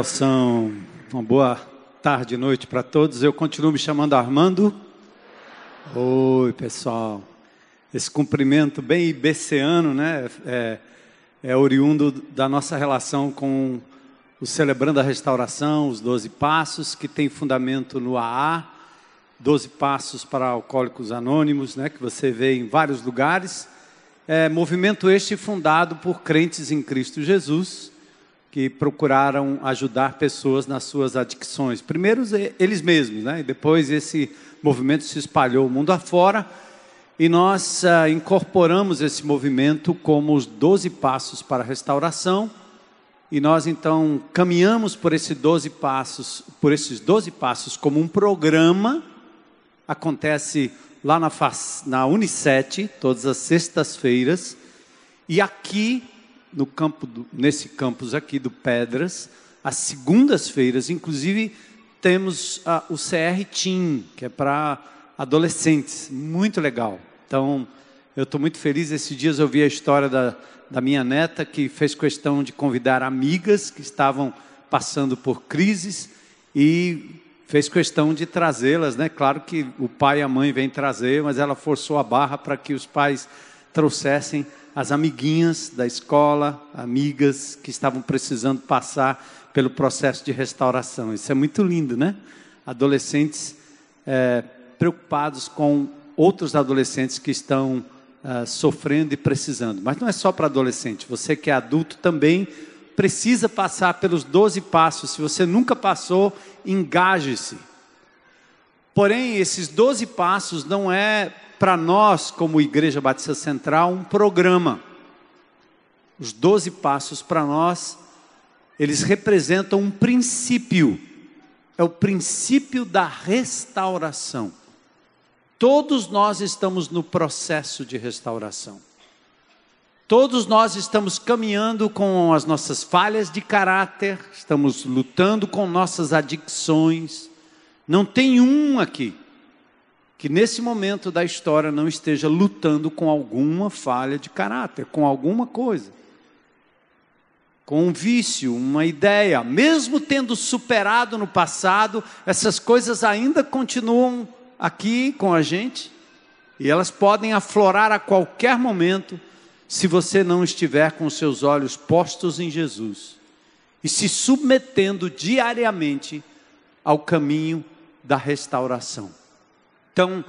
Valeu, Nelson. Uma boa tarde e noite para todos. Eu continuo me chamando Armando. Oi, pessoal. Esse cumprimento bem ibeceano, né? É, é oriundo da nossa relação com o Celebrando a Restauração, os Doze Passos, que tem fundamento no AA, Doze Passos para Alcoólicos Anônimos, né? Que você vê em vários lugares. É, movimento este fundado por crentes em Cristo Jesus que procuraram ajudar pessoas nas suas adicções. Primeiro eles mesmos, né? E depois esse movimento se espalhou o mundo afora e nós ah, incorporamos esse movimento como os 12 passos para a restauração. E nós então caminhamos por esses 12 passos, por esses 12 passos como um programa acontece lá na, na todas as sextas-feiras. E aqui no campo do, nesse campus aqui do Pedras, às segundas-feiras, inclusive temos ah, o CR Team, que é para adolescentes, muito legal. Então, eu estou muito feliz. Esses dias eu vi a história da, da minha neta, que fez questão de convidar amigas que estavam passando por crises e fez questão de trazê-las, né? Claro que o pai e a mãe vêm trazer, mas ela forçou a barra para que os pais trouxessem as amiguinhas da escola, amigas que estavam precisando passar pelo processo de restauração. Isso é muito lindo, né? Adolescentes é, preocupados com outros adolescentes que estão é, sofrendo e precisando. Mas não é só para adolescente, você que é adulto também precisa passar pelos 12 passos. Se você nunca passou, engaje-se. Porém, esses 12 passos não é para nós, como Igreja Batista Central, um programa. Os doze passos para nós, eles representam um princípio. É o princípio da restauração. Todos nós estamos no processo de restauração. Todos nós estamos caminhando com as nossas falhas de caráter, estamos lutando com nossas adicções. Não tem um aqui que nesse momento da história não esteja lutando com alguma falha de caráter, com alguma coisa, com um vício, uma ideia, mesmo tendo superado no passado, essas coisas ainda continuam aqui com a gente. E elas podem aflorar a qualquer momento se você não estiver com seus olhos postos em Jesus e se submetendo diariamente ao caminho da restauração. Então,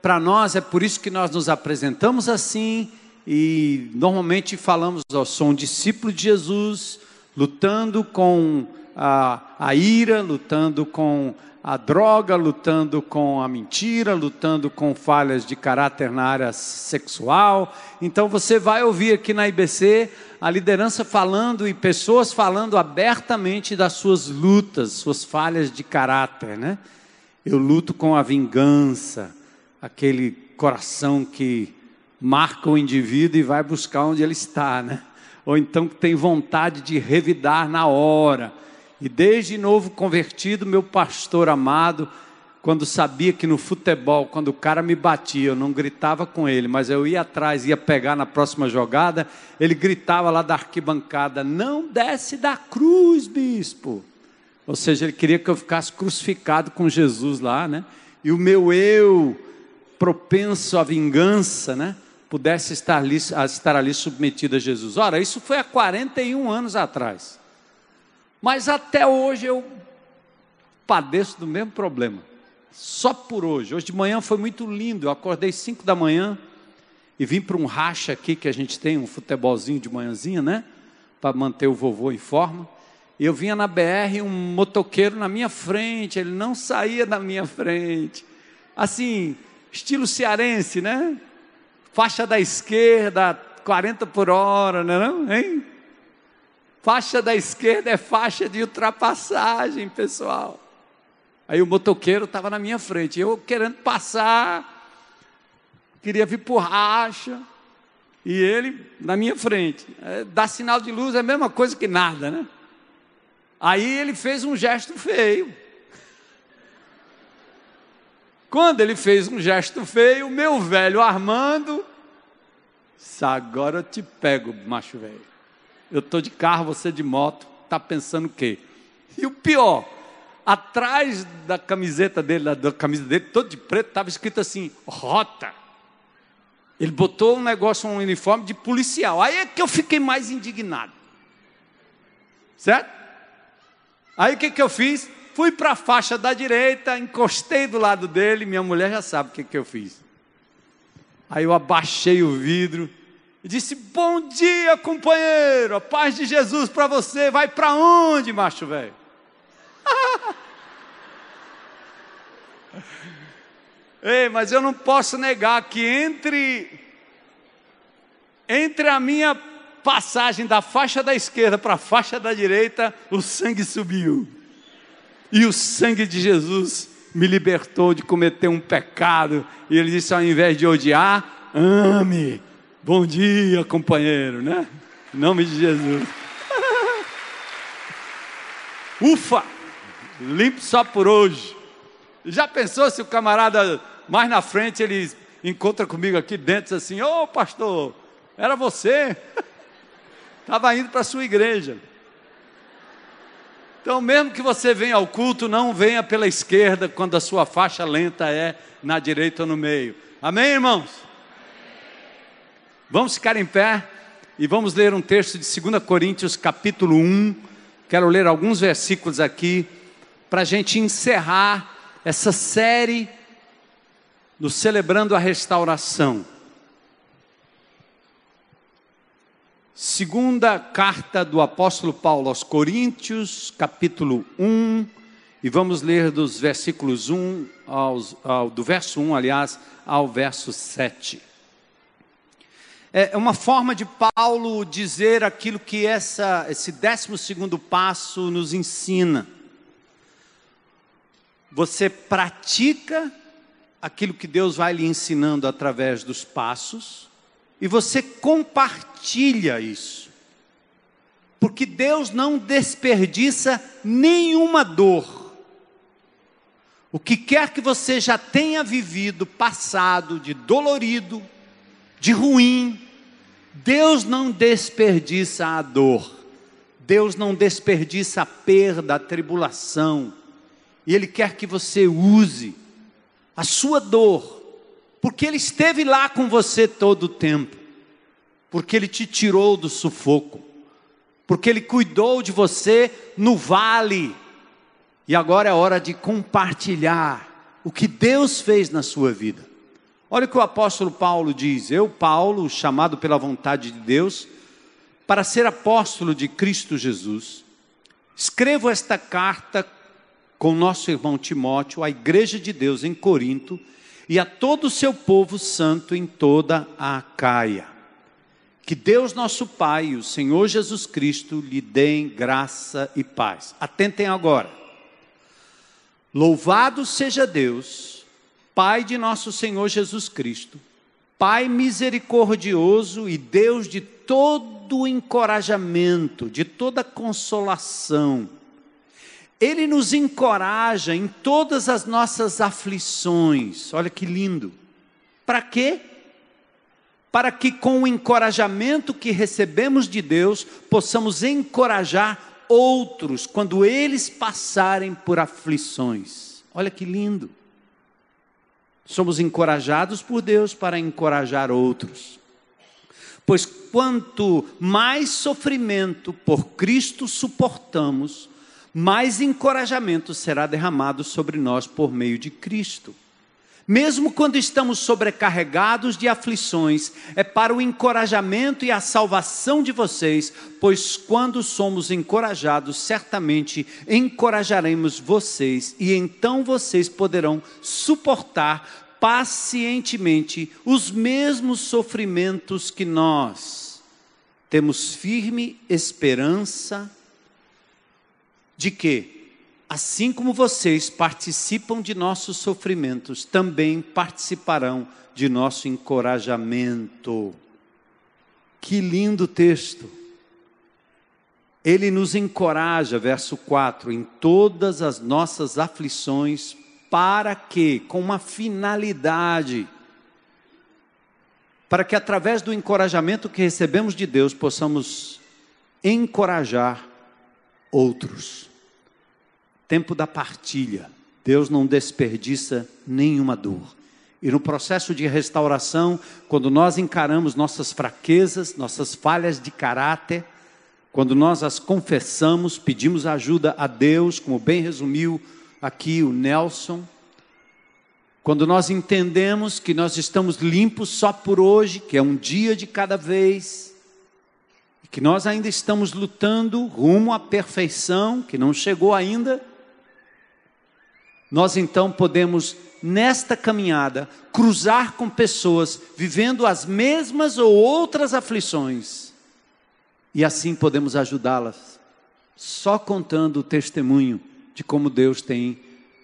para nós é por isso que nós nos apresentamos assim e normalmente falamos, ó, sou um discípulo de Jesus, lutando com a, a ira, lutando com a droga, lutando com a mentira, lutando com falhas de caráter na área sexual. Então você vai ouvir aqui na IBC a liderança falando e pessoas falando abertamente das suas lutas, suas falhas de caráter, né? Eu luto com a vingança, aquele coração que marca o indivíduo e vai buscar onde ele está, né? Ou então que tem vontade de revidar na hora. E desde novo convertido, meu pastor amado, quando sabia que no futebol, quando o cara me batia, eu não gritava com ele, mas eu ia atrás, ia pegar na próxima jogada, ele gritava lá da arquibancada: Não desce da cruz, bispo. Ou seja, ele queria que eu ficasse crucificado com Jesus lá, né? E o meu eu propenso à vingança, né? Pudesse estar ali, estar ali submetido a Jesus. Ora, isso foi há 41 anos atrás. Mas até hoje eu padeço do mesmo problema. Só por hoje. Hoje de manhã foi muito lindo. Eu acordei 5 da manhã e vim para um racha aqui que a gente tem, um futebolzinho de manhãzinha, né? Para manter o vovô em forma. Eu vinha na BR, um motoqueiro na minha frente, ele não saía da minha frente. Assim, estilo cearense, né? Faixa da esquerda, 40 por hora, não é não, hein? Faixa da esquerda é faixa de ultrapassagem, pessoal. Aí o motoqueiro estava na minha frente, eu querendo passar, queria vir por racha, e ele na minha frente. É, dar sinal de luz é a mesma coisa que nada, né? Aí ele fez um gesto feio. Quando ele fez um gesto feio, meu velho Armando, agora eu te pego, macho velho. Eu estou de carro, você de moto. tá pensando o quê? E o pior, atrás da camiseta dele, da camisa dele, todo de preto, estava escrito assim, rota. Ele botou um negócio, um uniforme de policial. Aí é que eu fiquei mais indignado. Certo? Aí o que, que eu fiz? Fui para a faixa da direita, encostei do lado dele, minha mulher já sabe o que, que eu fiz. Aí eu abaixei o vidro e disse: Bom dia, companheiro, a paz de Jesus para você. Vai para onde, macho velho? Ei, mas eu não posso negar que entre entre a minha passagem da faixa da esquerda para a faixa da direita, o sangue subiu. E o sangue de Jesus me libertou de cometer um pecado. E ele disse: ao invés de odiar, ame. Bom dia, companheiro, né? Em nome de Jesus. Ufa! Limpo só por hoje. Já pensou se o camarada mais na frente ele encontra comigo aqui dentro assim: Ô oh, pastor, era você? Estava indo para a sua igreja. Então, mesmo que você venha ao culto, não venha pela esquerda quando a sua faixa lenta é na direita ou no meio. Amém, irmãos? Vamos ficar em pé e vamos ler um texto de 2 Coríntios, capítulo 1. Quero ler alguns versículos aqui para a gente encerrar essa série no Celebrando a Restauração. Segunda carta do apóstolo Paulo aos Coríntios, capítulo 1, e vamos ler dos versículos 1 aos, ao, do verso 1, aliás, ao verso 7. É uma forma de Paulo dizer aquilo que essa, esse décimo segundo passo nos ensina. Você pratica aquilo que Deus vai lhe ensinando através dos passos e você compartilha isso. Porque Deus não desperdiça nenhuma dor. O que quer que você já tenha vivido, passado, de dolorido, de ruim, Deus não desperdiça a dor. Deus não desperdiça a perda, a tribulação, e Ele quer que você use a sua dor, porque Ele esteve lá com você todo o tempo, porque Ele te tirou do sufoco, porque Ele cuidou de você no vale, e agora é hora de compartilhar o que Deus fez na sua vida. Olha o que o apóstolo Paulo diz: Eu, Paulo, chamado pela vontade de Deus, para ser apóstolo de Cristo Jesus, escrevo esta carta com nosso irmão Timóteo, à igreja de Deus em Corinto e a todo o seu povo santo em toda a Caia. Que Deus nosso Pai e o Senhor Jesus Cristo lhe deem graça e paz. Atentem agora. Louvado seja Deus, Pai de nosso Senhor Jesus Cristo, Pai misericordioso e Deus de todo encorajamento, de toda consolação ele nos encoraja em todas as nossas aflições. Olha que lindo. Para quê? Para que com o encorajamento que recebemos de Deus, possamos encorajar outros quando eles passarem por aflições. Olha que lindo. Somos encorajados por Deus para encorajar outros. Pois quanto mais sofrimento por Cristo suportamos, mais encorajamento será derramado sobre nós por meio de Cristo. Mesmo quando estamos sobrecarregados de aflições, é para o encorajamento e a salvação de vocês, pois quando somos encorajados, certamente encorajaremos vocês, e então vocês poderão suportar pacientemente os mesmos sofrimentos que nós. Temos firme esperança de que, assim como vocês participam de nossos sofrimentos, também participarão de nosso encorajamento. Que lindo texto! Ele nos encoraja, verso 4, em todas as nossas aflições, para que, com uma finalidade, para que através do encorajamento que recebemos de Deus possamos encorajar outros. Tempo da partilha. Deus não desperdiça nenhuma dor. E no processo de restauração, quando nós encaramos nossas fraquezas, nossas falhas de caráter, quando nós as confessamos, pedimos ajuda a Deus, como bem resumiu aqui o Nelson, quando nós entendemos que nós estamos limpos só por hoje, que é um dia de cada vez, que nós ainda estamos lutando rumo à perfeição, que não chegou ainda, nós então podemos, nesta caminhada, cruzar com pessoas vivendo as mesmas ou outras aflições, e assim podemos ajudá-las, só contando o testemunho de como Deus tem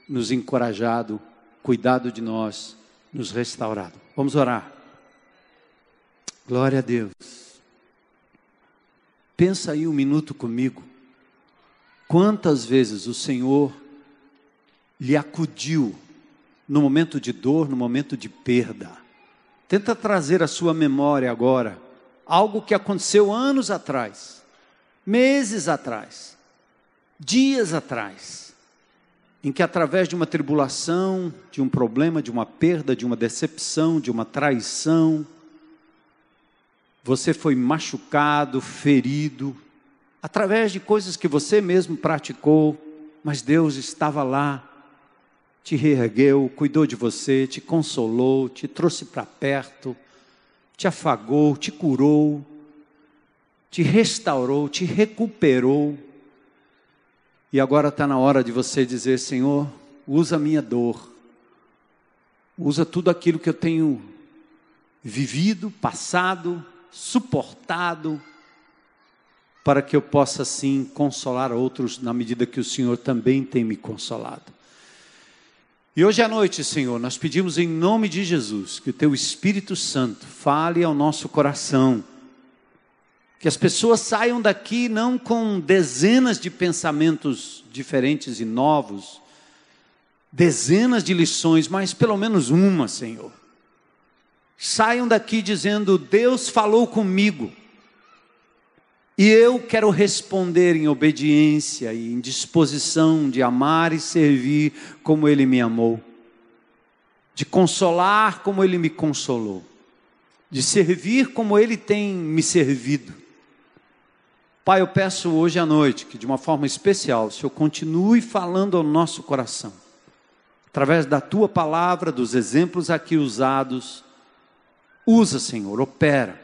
nos encorajado, cuidado de nós, nos restaurado. Vamos orar. Glória a Deus. Pensa aí um minuto comigo. Quantas vezes o Senhor lhe acudiu no momento de dor, no momento de perda? Tenta trazer à sua memória agora algo que aconteceu anos atrás, meses atrás, dias atrás, em que através de uma tribulação, de um problema, de uma perda, de uma decepção, de uma traição, você foi machucado, ferido, através de coisas que você mesmo praticou, mas Deus estava lá, te reergueu, cuidou de você, te consolou, te trouxe para perto, te afagou, te curou, te restaurou, te recuperou. E agora está na hora de você dizer: Senhor, usa a minha dor, usa tudo aquilo que eu tenho vivido, passado, suportado, para que eu possa sim consolar outros na medida que o Senhor também tem me consolado. E hoje à noite, Senhor, nós pedimos em nome de Jesus que o Teu Espírito Santo fale ao nosso coração, que as pessoas saiam daqui não com dezenas de pensamentos diferentes e novos, dezenas de lições, mas pelo menos uma, Senhor saiam daqui dizendo: Deus falou comigo. E eu quero responder em obediência e em disposição de amar e servir como Ele me amou, de consolar como Ele me consolou, de servir como Ele tem me servido. Pai, eu peço hoje à noite que, de uma forma especial, o Senhor continue falando ao nosso coração, através da tua palavra, dos exemplos aqui usados Usa, Senhor, opera.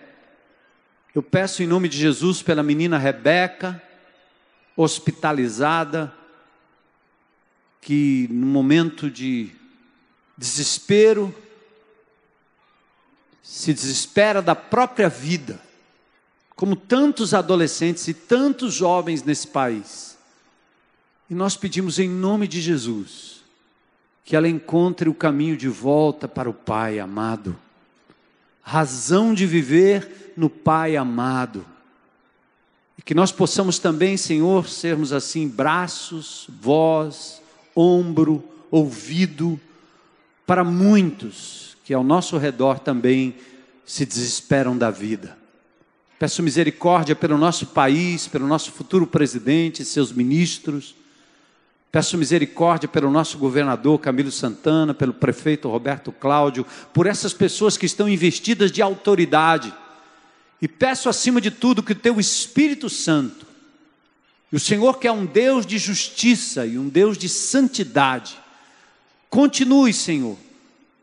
Eu peço em nome de Jesus pela menina Rebeca, hospitalizada, que no momento de desespero, se desespera da própria vida, como tantos adolescentes e tantos jovens nesse país. E nós pedimos em nome de Jesus que ela encontre o caminho de volta para o Pai amado razão de viver no Pai amado. E que nós possamos também, Senhor, sermos assim braços, voz, ombro, ouvido para muitos que ao nosso redor também se desesperam da vida. Peço misericórdia pelo nosso país, pelo nosso futuro presidente, seus ministros, Peço misericórdia pelo nosso governador Camilo Santana, pelo prefeito Roberto Cláudio, por essas pessoas que estão investidas de autoridade. E peço acima de tudo que o teu Espírito Santo, e o Senhor que é um Deus de justiça e um Deus de santidade, continue, Senhor,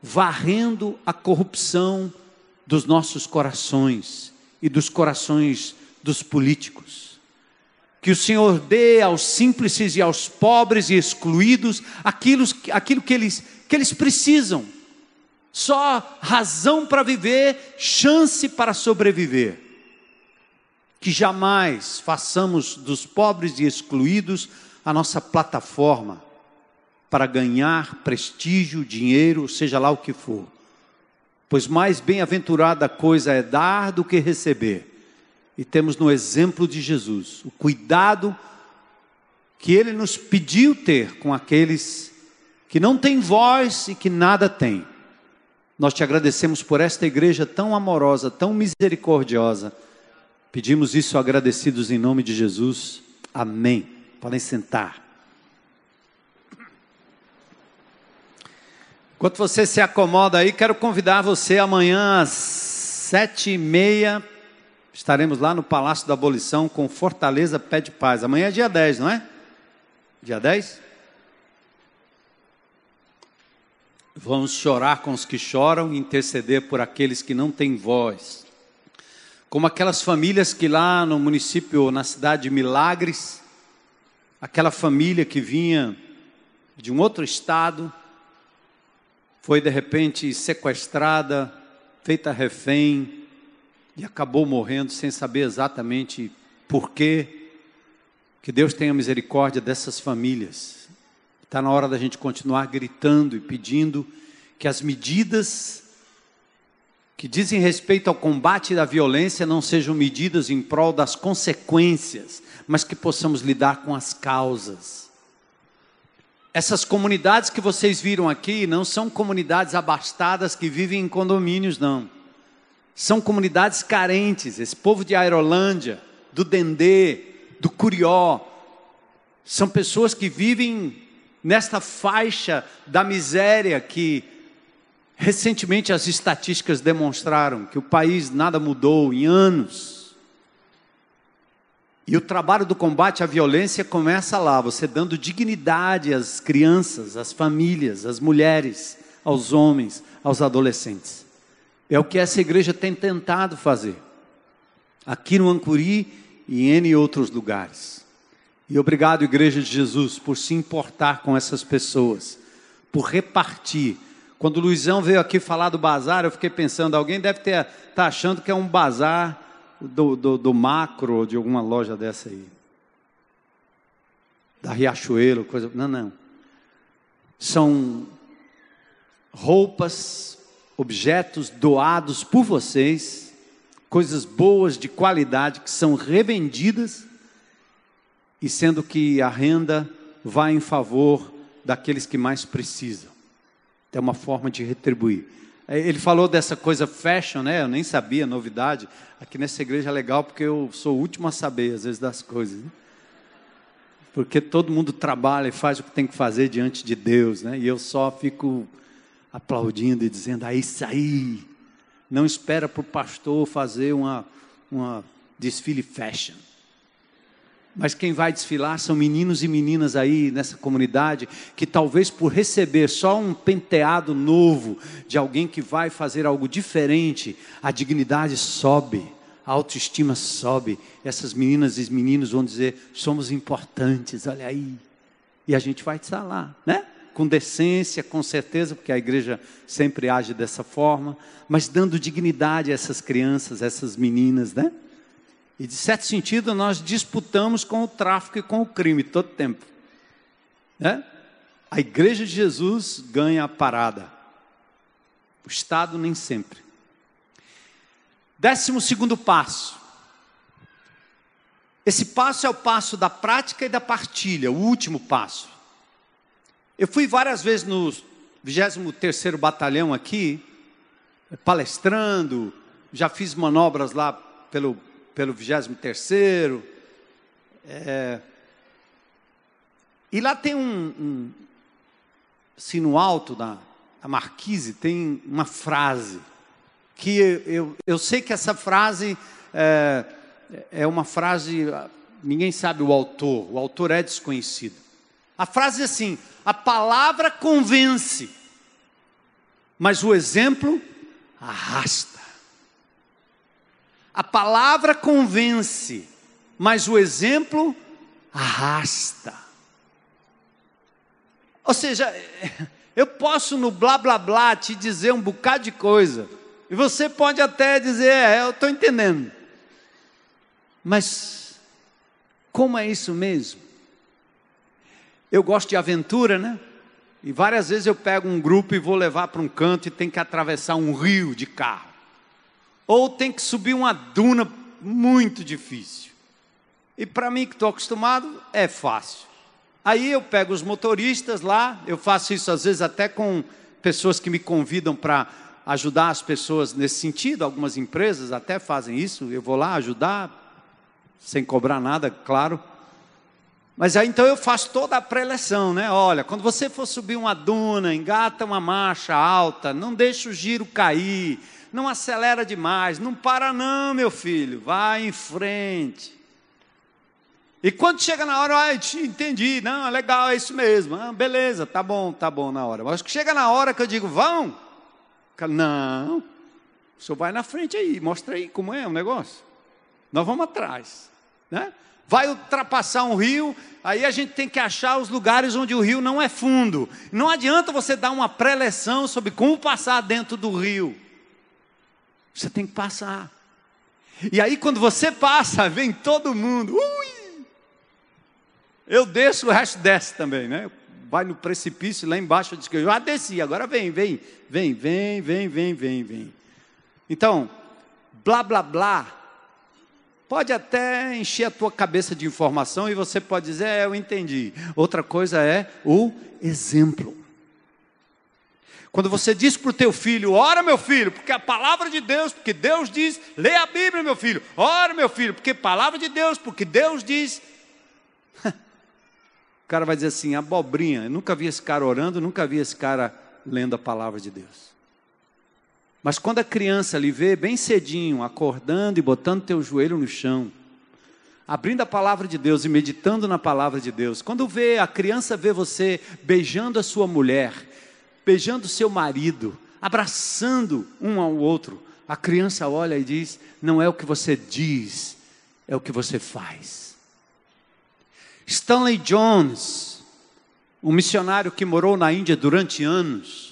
varrendo a corrupção dos nossos corações e dos corações dos políticos que o Senhor dê aos simples e aos pobres e excluídos aquilo, aquilo que, eles, que eles precisam. Só razão para viver, chance para sobreviver. Que jamais façamos dos pobres e excluídos a nossa plataforma para ganhar prestígio, dinheiro, seja lá o que for. Pois mais bem-aventurada coisa é dar do que receber e temos no exemplo de Jesus o cuidado que ele nos pediu ter com aqueles que não têm voz e que nada têm. Nós te agradecemos por esta igreja tão amorosa, tão misericordiosa. Pedimos isso agradecidos em nome de Jesus. Amém. Podem sentar. Enquanto você se acomoda aí, quero convidar você amanhã às sete e meia. Estaremos lá no Palácio da Abolição com Fortaleza Pé de Paz. Amanhã é dia 10, não é? Dia 10? Vamos chorar com os que choram e interceder por aqueles que não têm voz. Como aquelas famílias que lá no município, na cidade de Milagres, aquela família que vinha de um outro estado, foi de repente sequestrada, feita refém e acabou morrendo sem saber exatamente por quê. Que Deus tenha misericórdia dessas famílias. Está na hora da gente continuar gritando e pedindo que as medidas que dizem respeito ao combate da violência não sejam medidas em prol das consequências, mas que possamos lidar com as causas. Essas comunidades que vocês viram aqui não são comunidades abastadas que vivem em condomínios, não. São comunidades carentes. Esse povo de Aerolândia, do Dendê, do Curió, são pessoas que vivem nesta faixa da miséria que recentemente as estatísticas demonstraram que o país nada mudou em anos. E o trabalho do combate à violência começa lá, você dando dignidade às crianças, às famílias, às mulheres, aos homens, aos adolescentes. É o que essa igreja tem tentado fazer. Aqui no Ancuri e em outros lugares. E obrigado, Igreja de Jesus, por se importar com essas pessoas, por repartir. Quando o Luizão veio aqui falar do bazar, eu fiquei pensando, alguém deve estar tá achando que é um bazar do, do, do macro, de alguma loja dessa aí. Da Riachuelo, coisa. Não, não. São roupas, objetos doados por vocês, coisas boas de qualidade que são revendidas e sendo que a renda vai em favor daqueles que mais precisam. É uma forma de retribuir. É, ele falou dessa coisa fashion, né? Eu nem sabia, novidade. Aqui nessa igreja é legal porque eu sou o último a saber, às vezes, das coisas. Né? Porque todo mundo trabalha e faz o que tem que fazer diante de Deus, né? E eu só fico aplaudindo e dizendo: é isso aí. Não espera para o pastor fazer uma, uma desfile fashion. Mas quem vai desfilar são meninos e meninas aí nessa comunidade que talvez por receber só um penteado novo de alguém que vai fazer algo diferente, a dignidade sobe, a autoestima sobe. Essas meninas e meninos vão dizer: somos importantes, olha aí. E a gente vai estar lá, né? Com decência, com certeza, porque a igreja sempre age dessa forma, mas dando dignidade a essas crianças, essas meninas, né? E, de certo sentido, nós disputamos com o tráfico e com o crime todo tempo. Né? A igreja de Jesus ganha a parada. O Estado nem sempre. Décimo segundo passo. Esse passo é o passo da prática e da partilha, o último passo. Eu fui várias vezes no 23º Batalhão aqui, palestrando, já fiz manobras lá pelo pelo 23 é, e lá tem um, um assim no alto da, da marquise tem uma frase que eu, eu, eu sei que essa frase é, é uma frase ninguém sabe o autor o autor é desconhecido a frase é assim a palavra convence mas o exemplo arrasta a palavra convence, mas o exemplo arrasta. Ou seja, eu posso no blá blá blá te dizer um bocado de coisa, e você pode até dizer, é, eu estou entendendo. Mas, como é isso mesmo? Eu gosto de aventura, né? E várias vezes eu pego um grupo e vou levar para um canto e tem que atravessar um rio de carro ou tem que subir uma duna muito difícil. E para mim que estou acostumado, é fácil. Aí eu pego os motoristas lá, eu faço isso às vezes até com pessoas que me convidam para ajudar as pessoas nesse sentido, algumas empresas até fazem isso, eu vou lá ajudar, sem cobrar nada, claro. Mas aí então eu faço toda a preleção, né? Olha, quando você for subir uma duna, engata uma marcha alta, não deixa o giro cair, não acelera demais, não para não, meu filho, vai em frente. E quando chega na hora, ah, entendi, não, é legal, é isso mesmo, ah, beleza, tá bom, tá bom na hora. Mas chega na hora que eu digo, vão, não, o senhor vai na frente aí, mostra aí como é o negócio. Nós vamos atrás, né? Vai ultrapassar um rio, aí a gente tem que achar os lugares onde o rio não é fundo. Não adianta você dar uma preleção sobre como passar dentro do rio. Você tem que passar. E aí quando você passa, vem todo mundo. Ui! Eu desço, o resto desce também, né? Vai no precipício lá embaixo, diz que eu já desci, agora vem, vem, vem, vem, vem, vem, vem, vem. Então, blá blá blá Pode até encher a tua cabeça de informação e você pode dizer, é, eu entendi. Outra coisa é o exemplo. Quando você diz para o teu filho, ora meu filho, porque a palavra de Deus, porque Deus diz, lê a Bíblia meu filho, ora meu filho, porque palavra de Deus, porque Deus diz. o cara vai dizer assim, abobrinha, eu nunca vi esse cara orando, nunca vi esse cara lendo a palavra de Deus. Mas quando a criança lhe vê bem cedinho, acordando e botando teu joelho no chão, abrindo a palavra de Deus e meditando na palavra de Deus, quando vê a criança vê você beijando a sua mulher, beijando seu marido, abraçando um ao outro, a criança olha e diz: não é o que você diz, é o que você faz. Stanley Jones, um missionário que morou na Índia durante anos,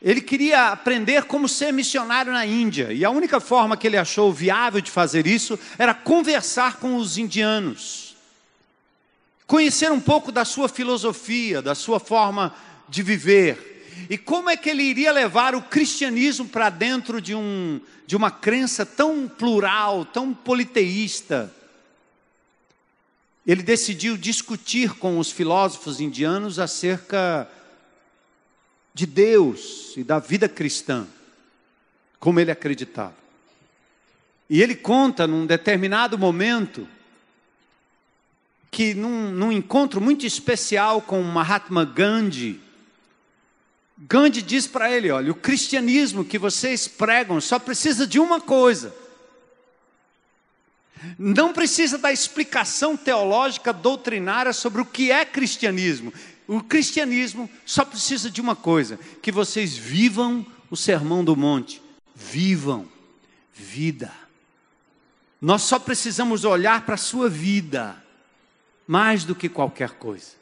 ele queria aprender como ser missionário na Índia, e a única forma que ele achou viável de fazer isso era conversar com os indianos, conhecer um pouco da sua filosofia, da sua forma de viver, e como é que ele iria levar o cristianismo para dentro de, um, de uma crença tão plural, tão politeísta. Ele decidiu discutir com os filósofos indianos acerca de Deus e da vida cristã, como ele acreditava. E ele conta num determinado momento que num, num encontro muito especial com Mahatma Gandhi, Gandhi diz para ele: olha, o cristianismo que vocês pregam só precisa de uma coisa. Não precisa da explicação teológica doutrinária sobre o que é cristianismo. O cristianismo só precisa de uma coisa: que vocês vivam o sermão do monte. Vivam vida. Nós só precisamos olhar para a sua vida, mais do que qualquer coisa.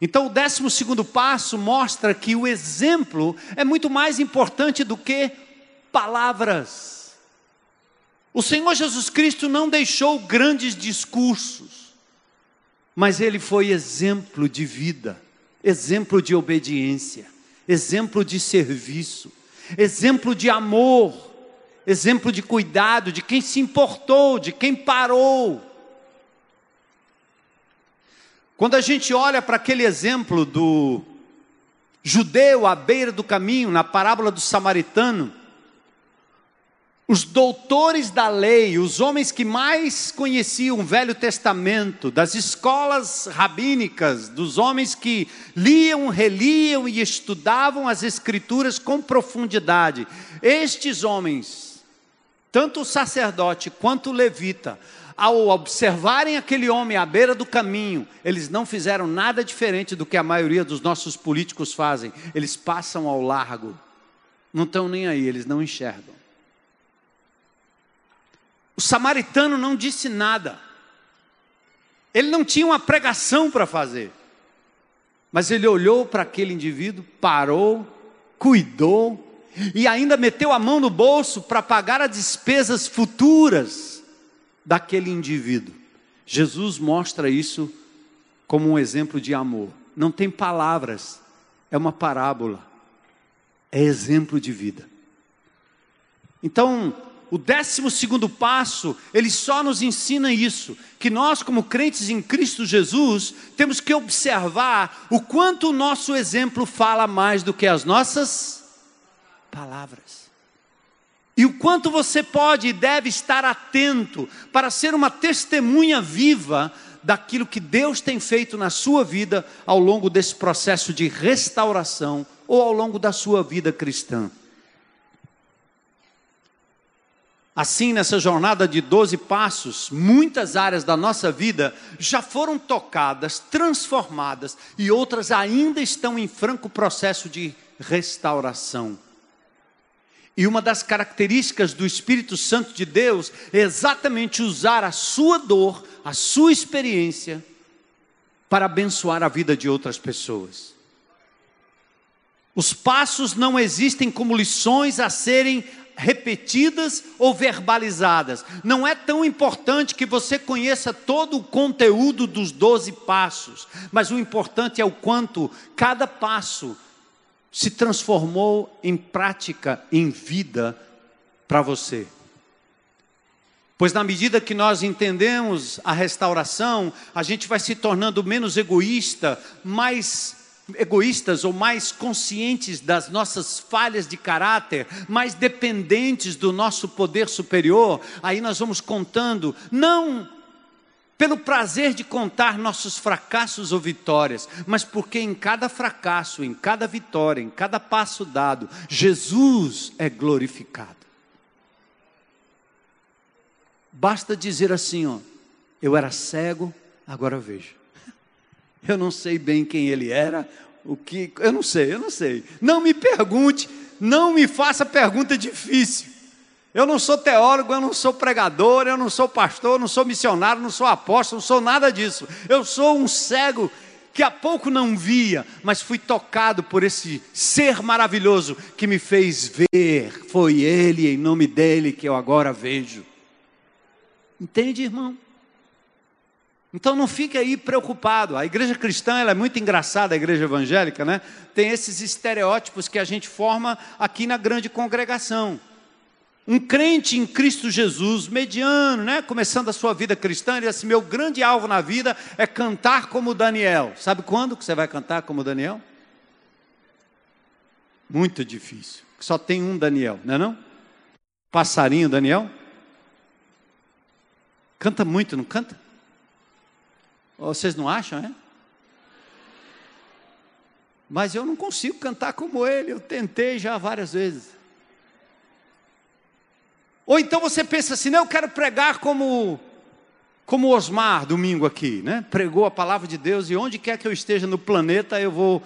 Então, o décimo segundo passo mostra que o exemplo é muito mais importante do que palavras. O Senhor Jesus Cristo não deixou grandes discursos mas ele foi exemplo de vida, exemplo de obediência, exemplo de serviço, exemplo de amor, exemplo de cuidado, de quem se importou, de quem parou. Quando a gente olha para aquele exemplo do judeu à beira do caminho, na parábola do samaritano, os doutores da lei, os homens que mais conheciam o Velho Testamento, das escolas rabínicas, dos homens que liam, reliam e estudavam as Escrituras com profundidade, estes homens, tanto o sacerdote quanto o levita, ao observarem aquele homem à beira do caminho, eles não fizeram nada diferente do que a maioria dos nossos políticos fazem, eles passam ao largo, não estão nem aí, eles não enxergam. O samaritano não disse nada. Ele não tinha uma pregação para fazer. Mas ele olhou para aquele indivíduo, parou, cuidou e ainda meteu a mão no bolso para pagar as despesas futuras daquele indivíduo. Jesus mostra isso como um exemplo de amor. Não tem palavras, é uma parábola, é exemplo de vida. Então, o décimo segundo passo, ele só nos ensina isso, que nós, como crentes em Cristo Jesus, temos que observar o quanto o nosso exemplo fala mais do que as nossas palavras. E o quanto você pode e deve estar atento para ser uma testemunha viva daquilo que Deus tem feito na sua vida ao longo desse processo de restauração ou ao longo da sua vida cristã. Assim, nessa jornada de 12 passos, muitas áreas da nossa vida já foram tocadas, transformadas e outras ainda estão em franco processo de restauração. E uma das características do Espírito Santo de Deus é exatamente usar a sua dor, a sua experiência, para abençoar a vida de outras pessoas. Os passos não existem como lições a serem repetidas ou verbalizadas. Não é tão importante que você conheça todo o conteúdo dos doze passos, mas o importante é o quanto cada passo se transformou em prática, em vida para você. Pois na medida que nós entendemos a restauração, a gente vai se tornando menos egoísta, mais egoístas ou mais conscientes das nossas falhas de caráter, mais dependentes do nosso poder superior, aí nós vamos contando, não pelo prazer de contar nossos fracassos ou vitórias, mas porque em cada fracasso, em cada vitória, em cada passo dado, Jesus é glorificado. Basta dizer assim, ó, eu era cego, agora vejo. Eu não sei bem quem ele era, o que, eu não sei, eu não sei. Não me pergunte, não me faça pergunta difícil. Eu não sou teólogo, eu não sou pregador, eu não sou pastor, eu não sou missionário, não sou apóstolo, não sou nada disso. Eu sou um cego que há pouco não via, mas fui tocado por esse ser maravilhoso que me fez ver. Foi ele, em nome dele, que eu agora vejo. Entende, irmão? Então não fique aí preocupado. A igreja cristã ela é muito engraçada, a igreja evangélica, né? Tem esses estereótipos que a gente forma aqui na grande congregação. Um crente em Cristo Jesus, mediano, né? Começando a sua vida cristã, ele diz assim: meu grande alvo na vida é cantar como Daniel. Sabe quando que você vai cantar como Daniel? Muito difícil. Só tem um Daniel, não é não? Passarinho Daniel? Canta muito, não canta? Vocês não acham, é? Mas eu não consigo cantar como ele, eu tentei já várias vezes. Ou então você pensa assim, não, eu quero pregar como como Osmar domingo aqui, né? Pregou a palavra de Deus e onde quer que eu esteja no planeta eu vou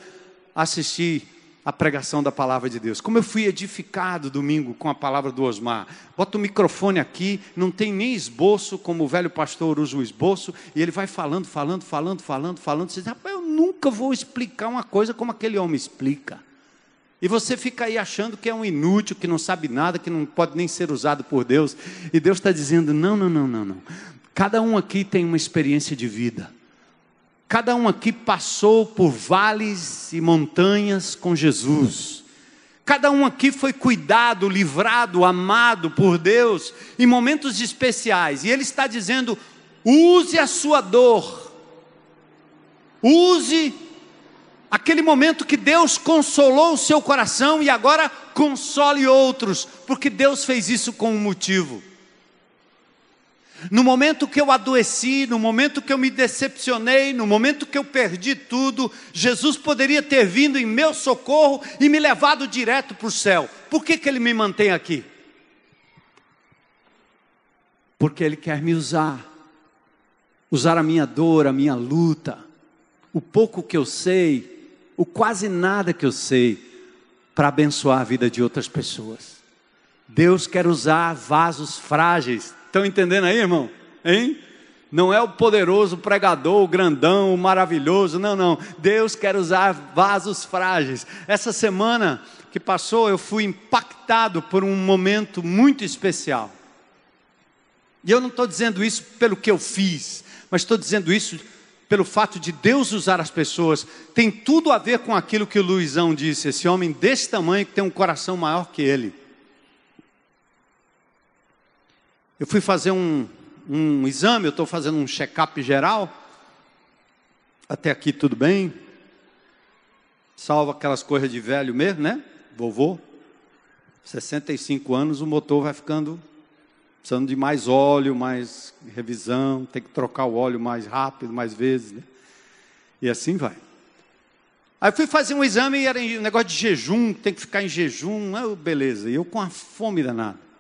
assistir a pregação da palavra de Deus. Como eu fui edificado domingo com a palavra do Osmar. Bota o microfone aqui, não tem nem esboço, como o velho pastor usa o esboço, e ele vai falando, falando, falando, falando, falando. Você diz, rapaz, eu nunca vou explicar uma coisa como aquele homem explica. E você fica aí achando que é um inútil, que não sabe nada, que não pode nem ser usado por Deus. E Deus está dizendo: não, não, não, não, não. Cada um aqui tem uma experiência de vida. Cada um aqui passou por vales e montanhas com Jesus. Cada um aqui foi cuidado, livrado, amado por Deus em momentos especiais. E Ele está dizendo: use a sua dor, use aquele momento que Deus consolou o seu coração e agora console outros, porque Deus fez isso com um motivo. No momento que eu adoeci, no momento que eu me decepcionei, no momento que eu perdi tudo, Jesus poderia ter vindo em meu socorro e me levado direto para o céu. Por que, que Ele me mantém aqui? Porque Ele quer me usar, usar a minha dor, a minha luta, o pouco que eu sei, o quase nada que eu sei, para abençoar a vida de outras pessoas. Deus quer usar vasos frágeis Estão entendendo aí, irmão? Hein? Não é o poderoso pregador, o grandão, o maravilhoso, não, não. Deus quer usar vasos frágeis. Essa semana que passou, eu fui impactado por um momento muito especial. E eu não estou dizendo isso pelo que eu fiz, mas estou dizendo isso pelo fato de Deus usar as pessoas. Tem tudo a ver com aquilo que o Luizão disse: esse homem desse tamanho que tem um coração maior que ele. Eu fui fazer um, um exame, eu estou fazendo um check-up geral. Até aqui tudo bem. Salva aquelas coisas de velho mesmo, né? Vovô. 65 anos, o motor vai ficando precisando de mais óleo, mais revisão, tem que trocar o óleo mais rápido, mais vezes, né? E assim vai. Aí fui fazer um exame e era um negócio de jejum, tem que ficar em jejum, ah, beleza. E eu com a fome danada.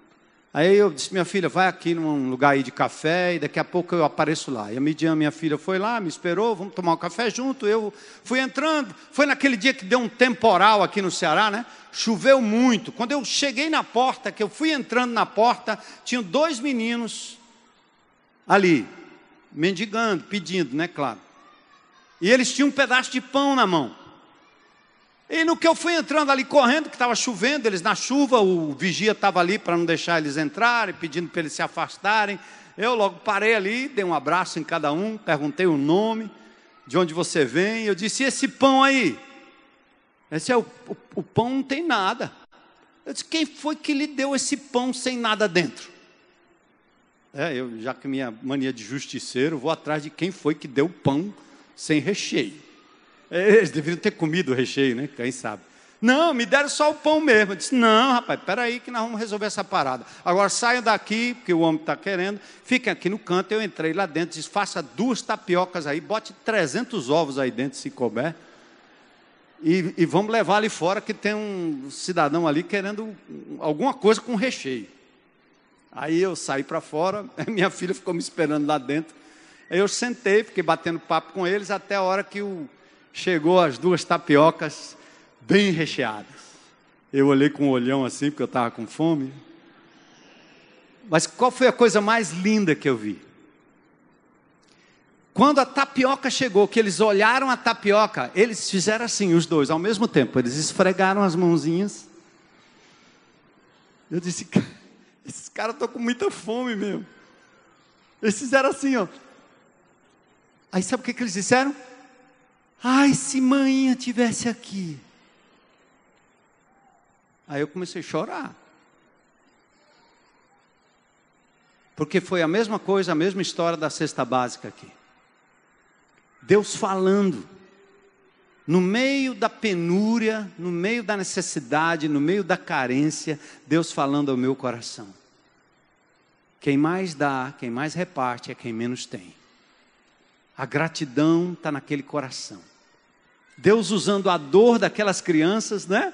Aí eu disse, minha filha, vai aqui num lugar aí de café e daqui a pouco eu apareço lá. E a Midian, minha filha, foi lá, me esperou, vamos tomar um café junto. Eu fui entrando. Foi naquele dia que deu um temporal aqui no Ceará, né? Choveu muito. Quando eu cheguei na porta, que eu fui entrando na porta, tinham dois meninos ali, mendigando, pedindo, né, claro. E eles tinham um pedaço de pão na mão. E no que eu fui entrando ali correndo, que estava chovendo, eles na chuva, o vigia estava ali para não deixar eles entrarem, pedindo para eles se afastarem. Eu logo parei ali, dei um abraço em cada um, perguntei o nome, de onde você vem. Eu disse: e esse pão aí? Esse é o, o, o pão não tem nada. Eu disse: quem foi que lhe deu esse pão sem nada dentro? É, eu, já que minha mania de justiceiro, vou atrás de quem foi que deu pão sem recheio. Eles deveriam ter comido o recheio, né? Quem sabe. Não, me deram só o pão mesmo. Eu disse, não, rapaz, peraí que nós vamos resolver essa parada. Agora saiam daqui, porque o homem está querendo, fiquem aqui no canto. Eu entrei lá dentro, disse, faça duas tapiocas aí, bote 300 ovos aí dentro, se couber. E, e vamos levar ali fora, que tem um cidadão ali querendo alguma coisa com recheio. Aí eu saí para fora, minha filha ficou me esperando lá dentro. Aí eu sentei, fiquei batendo papo com eles até a hora que o chegou as duas tapiocas bem recheadas. Eu olhei com um olhão assim, porque eu estava com fome. Mas qual foi a coisa mais linda que eu vi? Quando a tapioca chegou, que eles olharam a tapioca, eles fizeram assim, os dois, ao mesmo tempo. Eles esfregaram as mãozinhas. Eu disse, esses caras estão com muita fome mesmo. Eles fizeram assim, ó. Aí sabe o que, que eles disseram? Ai, se manhã tivesse aqui. Aí eu comecei a chorar. Porque foi a mesma coisa, a mesma história da cesta básica aqui. Deus falando, no meio da penúria, no meio da necessidade, no meio da carência, Deus falando ao meu coração. Quem mais dá, quem mais reparte é quem menos tem. A gratidão está naquele coração. Deus usando a dor daquelas crianças, né?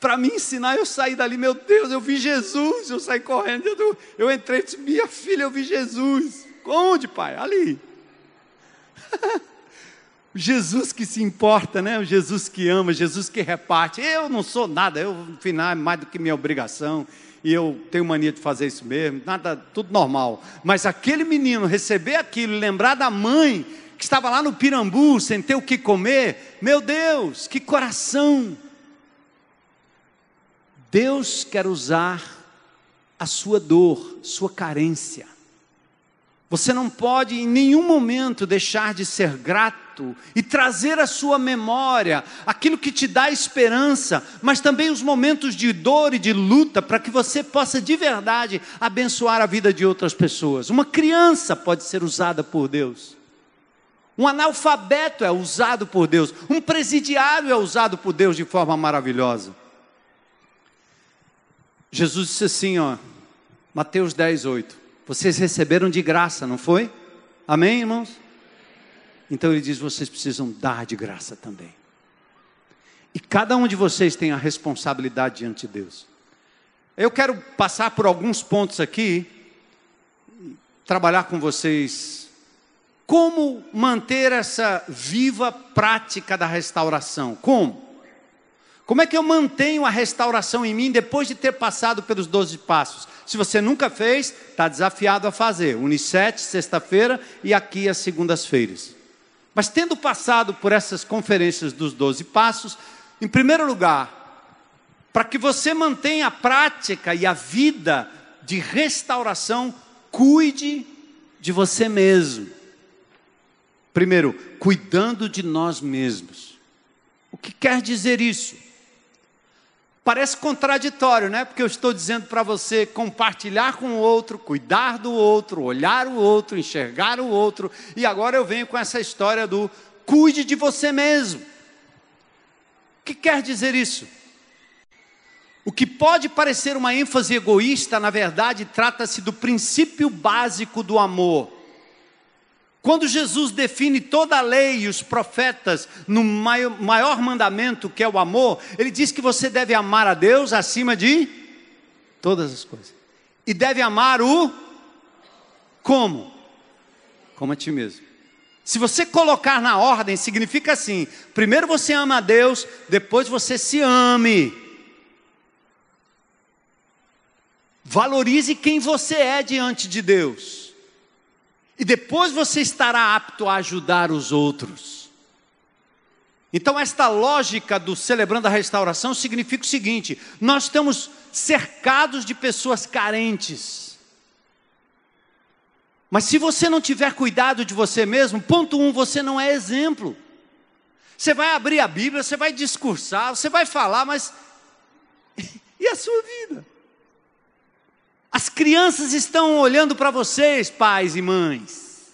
Para me ensinar, eu saí dali, meu Deus, eu vi Jesus, eu saí correndo, eu, eu entrei e disse, minha filha, eu vi Jesus. Onde, pai? Ali. Jesus que se importa, né? O Jesus que ama, Jesus que reparte. Eu não sou nada, eu, no final, é mais do que minha obrigação. E eu tenho mania de fazer isso mesmo, nada, tudo normal. Mas aquele menino receber aquilo, lembrar da mãe que estava lá no Pirambu sem ter o que comer, meu Deus, que coração! Deus quer usar a sua dor, sua carência. Você não pode em nenhum momento deixar de ser grato e trazer à sua memória aquilo que te dá esperança, mas também os momentos de dor e de luta para que você possa de verdade abençoar a vida de outras pessoas. Uma criança pode ser usada por Deus. Um analfabeto é usado por Deus. Um presidiário é usado por Deus de forma maravilhosa. Jesus disse assim, ó, Mateus 10, 8. Vocês receberam de graça, não foi? Amém, irmãos? Então ele diz: vocês precisam dar de graça também. E cada um de vocês tem a responsabilidade diante de Deus. Eu quero passar por alguns pontos aqui, trabalhar com vocês como manter essa viva prática da restauração? Como? Como é que eu mantenho a restauração em mim depois de ter passado pelos 12 passos? Se você nunca fez, está desafiado a fazer. Unicete, sexta-feira e aqui as segundas-feiras. Mas tendo passado por essas conferências dos 12 passos, em primeiro lugar, para que você mantenha a prática e a vida de restauração, cuide de você mesmo. Primeiro, cuidando de nós mesmos. O que quer dizer isso? Parece contraditório, né? Porque eu estou dizendo para você compartilhar com o outro, cuidar do outro, olhar o outro, enxergar o outro, e agora eu venho com essa história do cuide de você mesmo. O que quer dizer isso? O que pode parecer uma ênfase egoísta, na verdade, trata-se do princípio básico do amor. Quando Jesus define toda a lei e os profetas no maior, mandamento, que é o amor, ele diz que você deve amar a Deus acima de todas as coisas. E deve amar o como? Como a ti mesmo. Se você colocar na ordem, significa assim: primeiro você ama a Deus, depois você se ame. Valorize quem você é diante de Deus. E depois você estará apto a ajudar os outros. Então, esta lógica do celebrando a restauração significa o seguinte: nós estamos cercados de pessoas carentes. Mas se você não tiver cuidado de você mesmo, ponto um, você não é exemplo. Você vai abrir a Bíblia, você vai discursar, você vai falar, mas e a sua vida? As crianças estão olhando para vocês, pais e mães.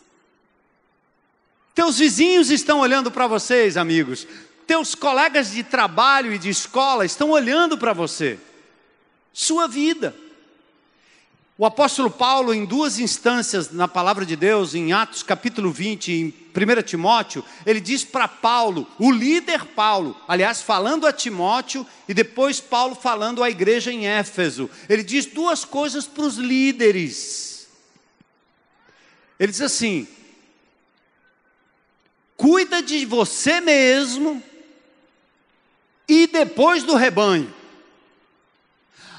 Teus vizinhos estão olhando para vocês, amigos. Teus colegas de trabalho e de escola estão olhando para você. Sua vida. O apóstolo Paulo, em duas instâncias na palavra de Deus, em Atos capítulo 20 e em 1 Timóteo, ele diz para Paulo, o líder Paulo, aliás, falando a Timóteo e depois Paulo falando à igreja em Éfeso, ele diz duas coisas para os líderes. Ele diz assim: cuida de você mesmo e depois do rebanho.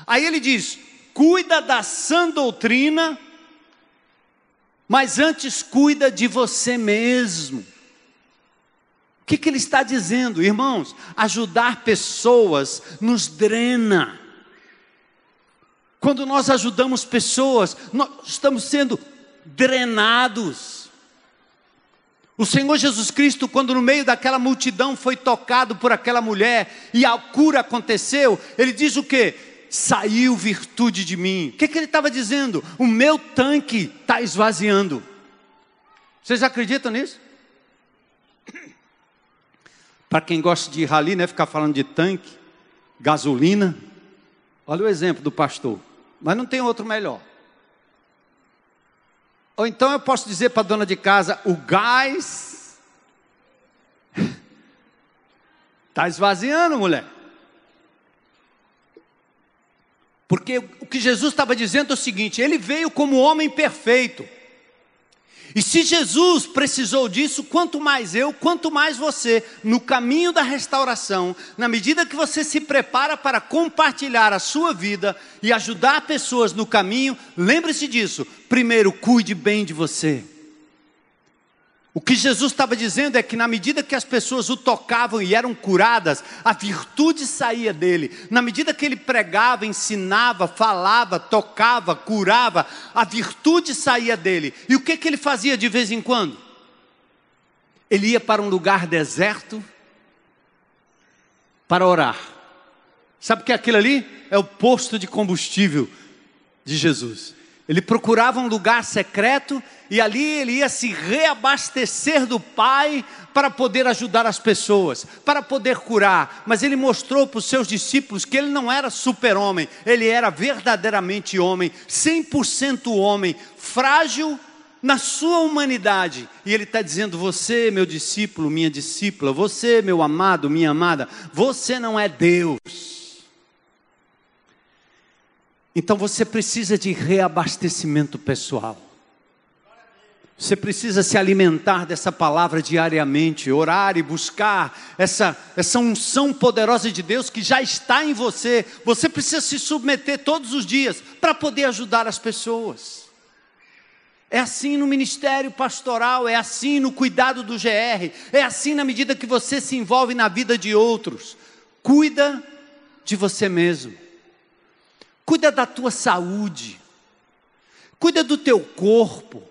Aí ele diz: cuida da sã doutrina, mas antes cuida de você mesmo. O que, que ele está dizendo, irmãos? Ajudar pessoas nos drena. Quando nós ajudamos pessoas, nós estamos sendo drenados. O Senhor Jesus Cristo, quando no meio daquela multidão foi tocado por aquela mulher e a cura aconteceu, ele diz o que? Saiu virtude de mim. O que, que ele estava dizendo? O meu tanque está esvaziando. Vocês acreditam nisso? Para quem gosta de rali, né, ficar falando de tanque, gasolina. Olha o exemplo do pastor. Mas não tem outro melhor. Ou então eu posso dizer para a dona de casa: o gás está esvaziando, mulher. Porque o que Jesus estava dizendo é o seguinte: ele veio como homem perfeito. E se Jesus precisou disso, quanto mais eu, quanto mais você, no caminho da restauração, na medida que você se prepara para compartilhar a sua vida e ajudar pessoas no caminho, lembre-se disso. Primeiro, cuide bem de você. O que Jesus estava dizendo é que, na medida que as pessoas o tocavam e eram curadas, a virtude saía dele. Na medida que ele pregava, ensinava, falava, tocava, curava, a virtude saía dele. E o que, que ele fazia de vez em quando? Ele ia para um lugar deserto para orar. Sabe o que é aquilo ali? É o posto de combustível de Jesus. Ele procurava um lugar secreto e ali ele ia se reabastecer do Pai para poder ajudar as pessoas, para poder curar. Mas ele mostrou para os seus discípulos que ele não era super-homem, ele era verdadeiramente homem, 100% homem, frágil na sua humanidade. E ele está dizendo: Você, meu discípulo, minha discípula, você, meu amado, minha amada, você não é Deus. Então você precisa de reabastecimento pessoal. Você precisa se alimentar dessa palavra diariamente, orar e buscar essa, essa unção poderosa de Deus que já está em você. Você precisa se submeter todos os dias para poder ajudar as pessoas. É assim no ministério pastoral, é assim no cuidado do GR, é assim na medida que você se envolve na vida de outros. Cuida de você mesmo cuida da tua saúde, cuida do teu corpo.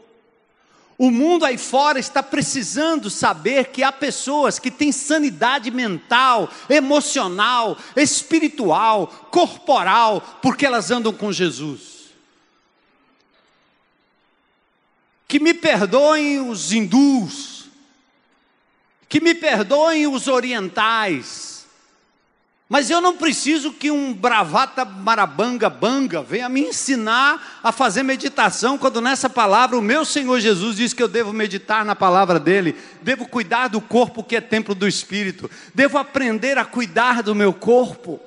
O mundo aí fora está precisando saber que há pessoas que têm sanidade mental, emocional, espiritual, corporal, porque elas andam com Jesus. Que me perdoem os hindus, que me perdoem os orientais, Mas eu não preciso que um bravata marabanga banga venha me ensinar a fazer meditação, quando nessa palavra o meu Senhor Jesus diz que eu devo meditar na palavra dele, devo cuidar do corpo que é templo do Espírito, devo aprender a cuidar do meu corpo.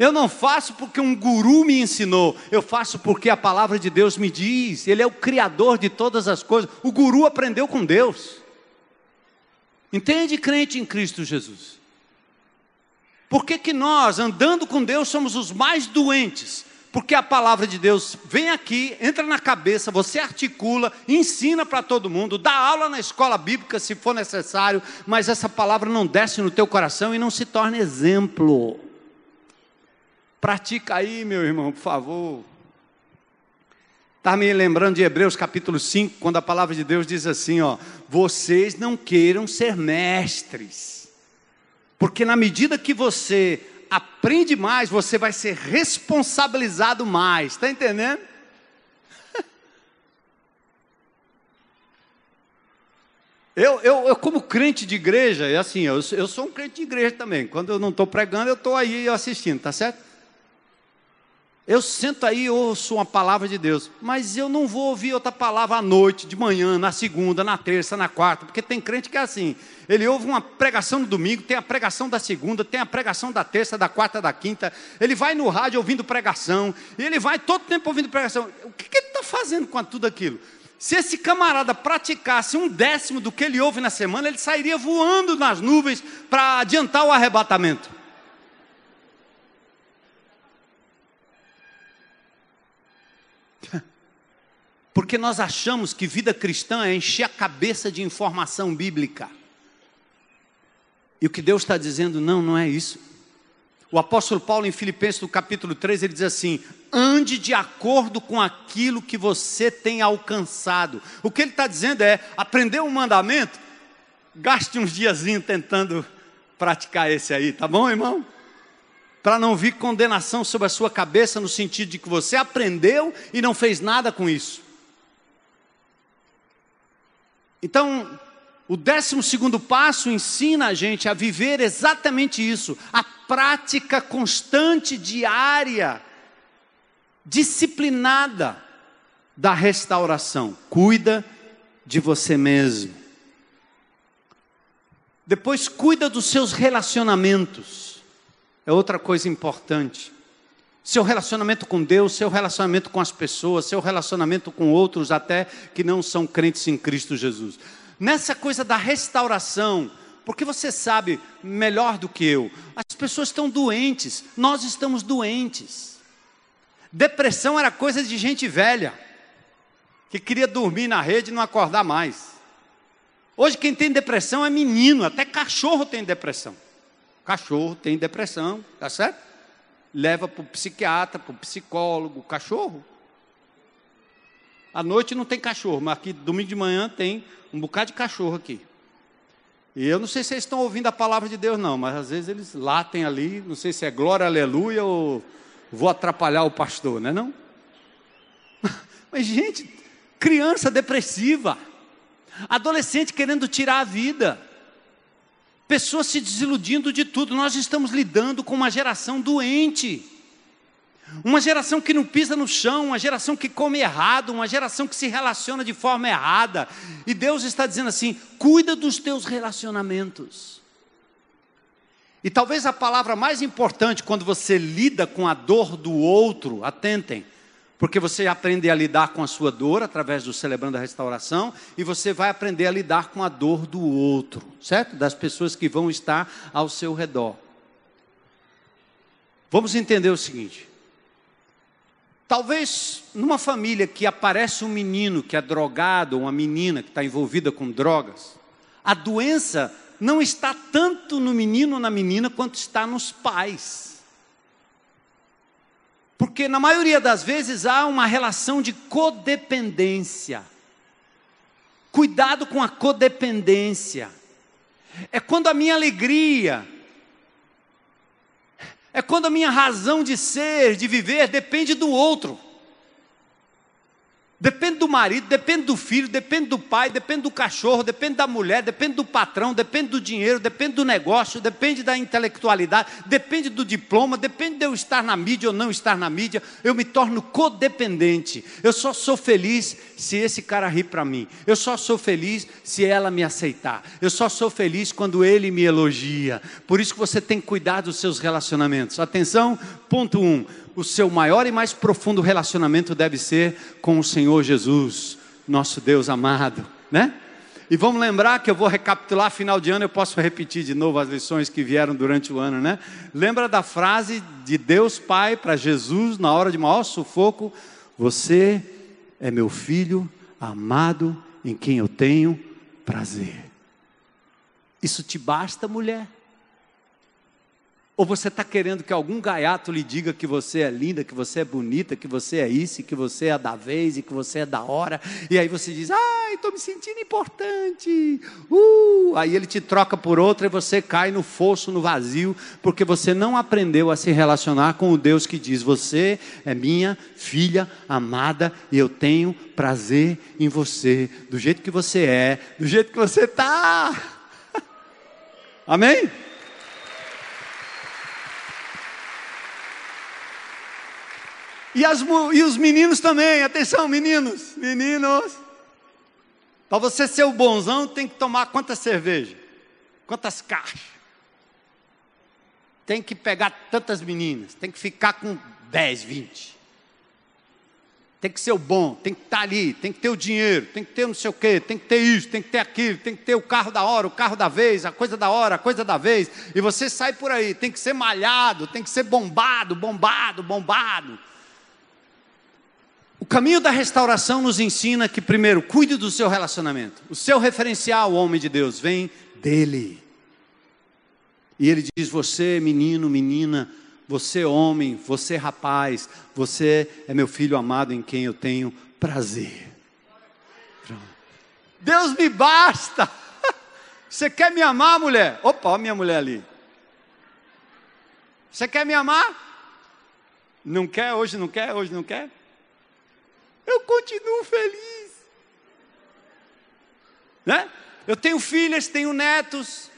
Eu não faço porque um guru me ensinou, eu faço porque a palavra de Deus me diz, ele é o criador de todas as coisas. O guru aprendeu com Deus. Entende, crente em Cristo Jesus? Por que, que nós, andando com Deus, somos os mais doentes? Porque a palavra de Deus vem aqui, entra na cabeça, você articula, ensina para todo mundo, dá aula na escola bíblica se for necessário, mas essa palavra não desce no teu coração e não se torna exemplo. Pratica aí, meu irmão, por favor. Está me lembrando de Hebreus capítulo 5, quando a palavra de Deus diz assim: ó, vocês não queiram ser mestres porque na medida que você aprende mais, você vai ser responsabilizado mais. Está entendendo? Eu, eu, eu, como crente de igreja, é assim, eu, eu sou um crente de igreja também. Quando eu não estou pregando, eu estou aí assistindo, tá certo? Eu sento aí e ouço uma palavra de Deus, mas eu não vou ouvir outra palavra à noite, de manhã, na segunda, na terça, na quarta, porque tem crente que é assim. Ele ouve uma pregação no domingo, tem a pregação da segunda, tem a pregação da terça, da quarta, da quinta. Ele vai no rádio ouvindo pregação, e ele vai todo tempo ouvindo pregação. O que, que ele está fazendo com tudo aquilo? Se esse camarada praticasse um décimo do que ele ouve na semana, ele sairia voando nas nuvens para adiantar o arrebatamento. Porque nós achamos que vida cristã é encher a cabeça de informação bíblica. E o que Deus está dizendo, não, não é isso. O apóstolo Paulo, em Filipenses, no capítulo 3, ele diz assim: ande de acordo com aquilo que você tem alcançado. O que ele está dizendo é: aprender um mandamento, gaste uns diazinhos tentando praticar esse aí, tá bom, irmão? Para não vir condenação sobre a sua cabeça, no sentido de que você aprendeu e não fez nada com isso. Então, o décimo segundo passo ensina a gente a viver exatamente isso, a prática constante, diária, disciplinada da restauração. Cuida de você mesmo. Depois, cuida dos seus relacionamentos. É outra coisa importante. Seu relacionamento com Deus, seu relacionamento com as pessoas, seu relacionamento com outros, até que não são crentes em Cristo Jesus. Nessa coisa da restauração, porque você sabe melhor do que eu, as pessoas estão doentes, nós estamos doentes. Depressão era coisa de gente velha, que queria dormir na rede e não acordar mais. Hoje quem tem depressão é menino, até cachorro tem depressão. Cachorro tem depressão, tá certo? Leva para o psiquiatra, para o psicólogo, cachorro. À noite não tem cachorro, mas aqui domingo de manhã tem um bocado de cachorro aqui. E eu não sei se eles estão ouvindo a palavra de Deus, não, mas às vezes eles latem ali, não sei se é glória, aleluia ou vou atrapalhar o pastor, não é não? Mas, gente, criança depressiva, adolescente querendo tirar a vida pessoas se desiludindo de tudo. Nós estamos lidando com uma geração doente. Uma geração que não pisa no chão, uma geração que come errado, uma geração que se relaciona de forma errada. E Deus está dizendo assim: cuida dos teus relacionamentos. E talvez a palavra mais importante quando você lida com a dor do outro, atentem, porque você aprende a lidar com a sua dor através do celebrando a restauração e você vai aprender a lidar com a dor do outro, certo? Das pessoas que vão estar ao seu redor. Vamos entender o seguinte: talvez numa família que aparece um menino que é drogado, ou uma menina que está envolvida com drogas, a doença não está tanto no menino ou na menina quanto está nos pais. Porque na maioria das vezes há uma relação de codependência. Cuidado com a codependência. É quando a minha alegria, é quando a minha razão de ser, de viver, depende do outro. Depende do marido, depende do filho, depende do pai, depende do cachorro, depende da mulher, depende do patrão, depende do dinheiro, depende do negócio, depende da intelectualidade, depende do diploma, depende de eu estar na mídia ou não estar na mídia. Eu me torno codependente. Eu só sou feliz se esse cara rir para mim. Eu só sou feliz se ela me aceitar. Eu só sou feliz quando ele me elogia. Por isso que você tem que cuidar dos seus relacionamentos. Atenção, ponto 1. Um o seu maior e mais profundo relacionamento deve ser com o Senhor Jesus, nosso Deus amado, né? E vamos lembrar que eu vou recapitular final de ano, eu posso repetir de novo as lições que vieram durante o ano, né? Lembra da frase de Deus Pai para Jesus na hora de maior sufoco: Você é meu filho amado em quem eu tenho prazer. Isso te basta, mulher? Ou você está querendo que algum gaiato lhe diga que você é linda, que você é bonita, que você é isso, que você é da vez e que você é da hora, e aí você diz, ai, estou me sentindo importante, uh! aí ele te troca por outra e você cai no fosso, no vazio, porque você não aprendeu a se relacionar com o Deus que diz: Você é minha filha amada e eu tenho prazer em você, do jeito que você é, do jeito que você está. Amém? E, as, e os meninos também, atenção, meninos, meninos. Para você ser o bonzão, tem que tomar quantas cervejas? Quantas caixas? Tem que pegar tantas meninas, tem que ficar com 10, 20. Tem que ser o bom, tem que estar ali, tem que ter o dinheiro, tem que ter não sei o quê, tem que ter isso, tem que ter aquilo, tem que ter o carro da hora, o carro da vez, a coisa da hora, a coisa da vez. E você sai por aí, tem que ser malhado, tem que ser bombado, bombado, bombado. Caminho da restauração nos ensina que, primeiro, cuide do seu relacionamento. O seu referencial, homem de Deus, vem dele. E ele diz: Você, menino, menina, você, homem, você, rapaz, você é meu filho amado em quem eu tenho prazer. Deus me basta. Você quer me amar, mulher? Opa, olha minha mulher ali. Você quer me amar? Não quer? Hoje não quer? Hoje não quer? Eu continuo feliz. Né? Eu tenho filhas, tenho netos.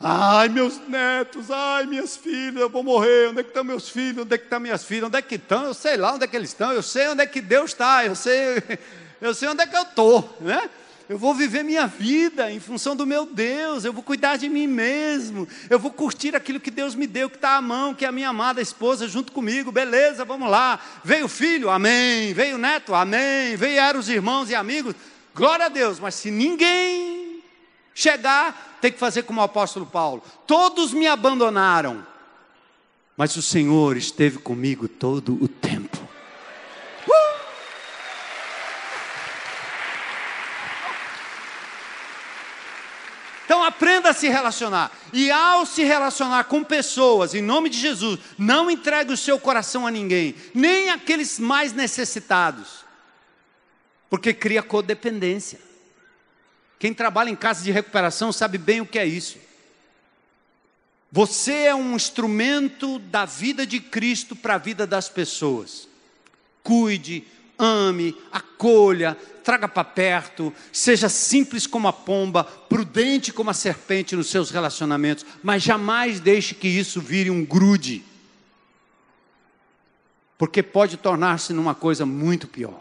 Ai, meus netos, ai, minhas filhas, eu vou morrer. Onde é que estão meus filhos? Onde é que estão minhas filhas? Onde é que estão? Eu sei lá onde é que eles estão. Eu sei onde é que Deus está. Eu sei, eu sei onde é que eu estou, né? Eu vou viver minha vida em função do meu Deus, eu vou cuidar de mim mesmo, eu vou curtir aquilo que Deus me deu, que está à mão, que é a minha amada esposa junto comigo, beleza, vamos lá. Veio o filho, amém. Veio o neto, amém. Vieram os irmãos e amigos, glória a Deus, mas se ninguém chegar, tem que fazer como o apóstolo Paulo: todos me abandonaram, mas o Senhor esteve comigo todo o tempo. Então aprenda a se relacionar. E ao se relacionar com pessoas, em nome de Jesus, não entregue o seu coração a ninguém, nem aqueles mais necessitados. Porque cria codependência. Quem trabalha em casa de recuperação sabe bem o que é isso. Você é um instrumento da vida de Cristo para a vida das pessoas. Cuide, ame, acolha, traga para perto, seja simples como a pomba, prudente como a serpente nos seus relacionamentos, mas jamais deixe que isso vire um grude, porque pode tornar-se numa coisa muito pior.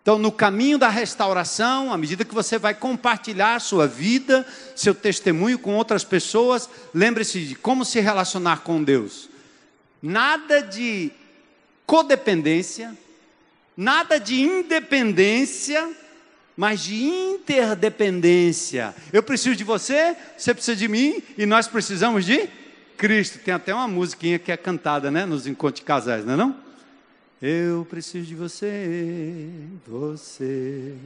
Então, no caminho da restauração, à medida que você vai compartilhar sua vida, seu testemunho com outras pessoas, lembre-se de como se relacionar com Deus. Nada de codependência, nada de independência, mas de interdependência. Eu preciso de você, você precisa de mim e nós precisamos de Cristo. Tem até uma musiquinha que é cantada, né, nos encontros de casais, não é não? Eu preciso de você, você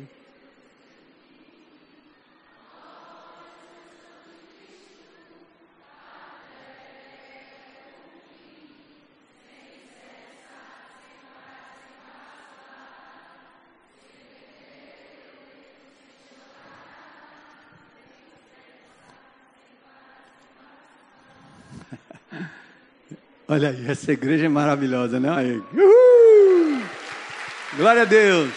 Olha aí, essa igreja é maravilhosa, né? Aí. Uhul! Glória a Deus.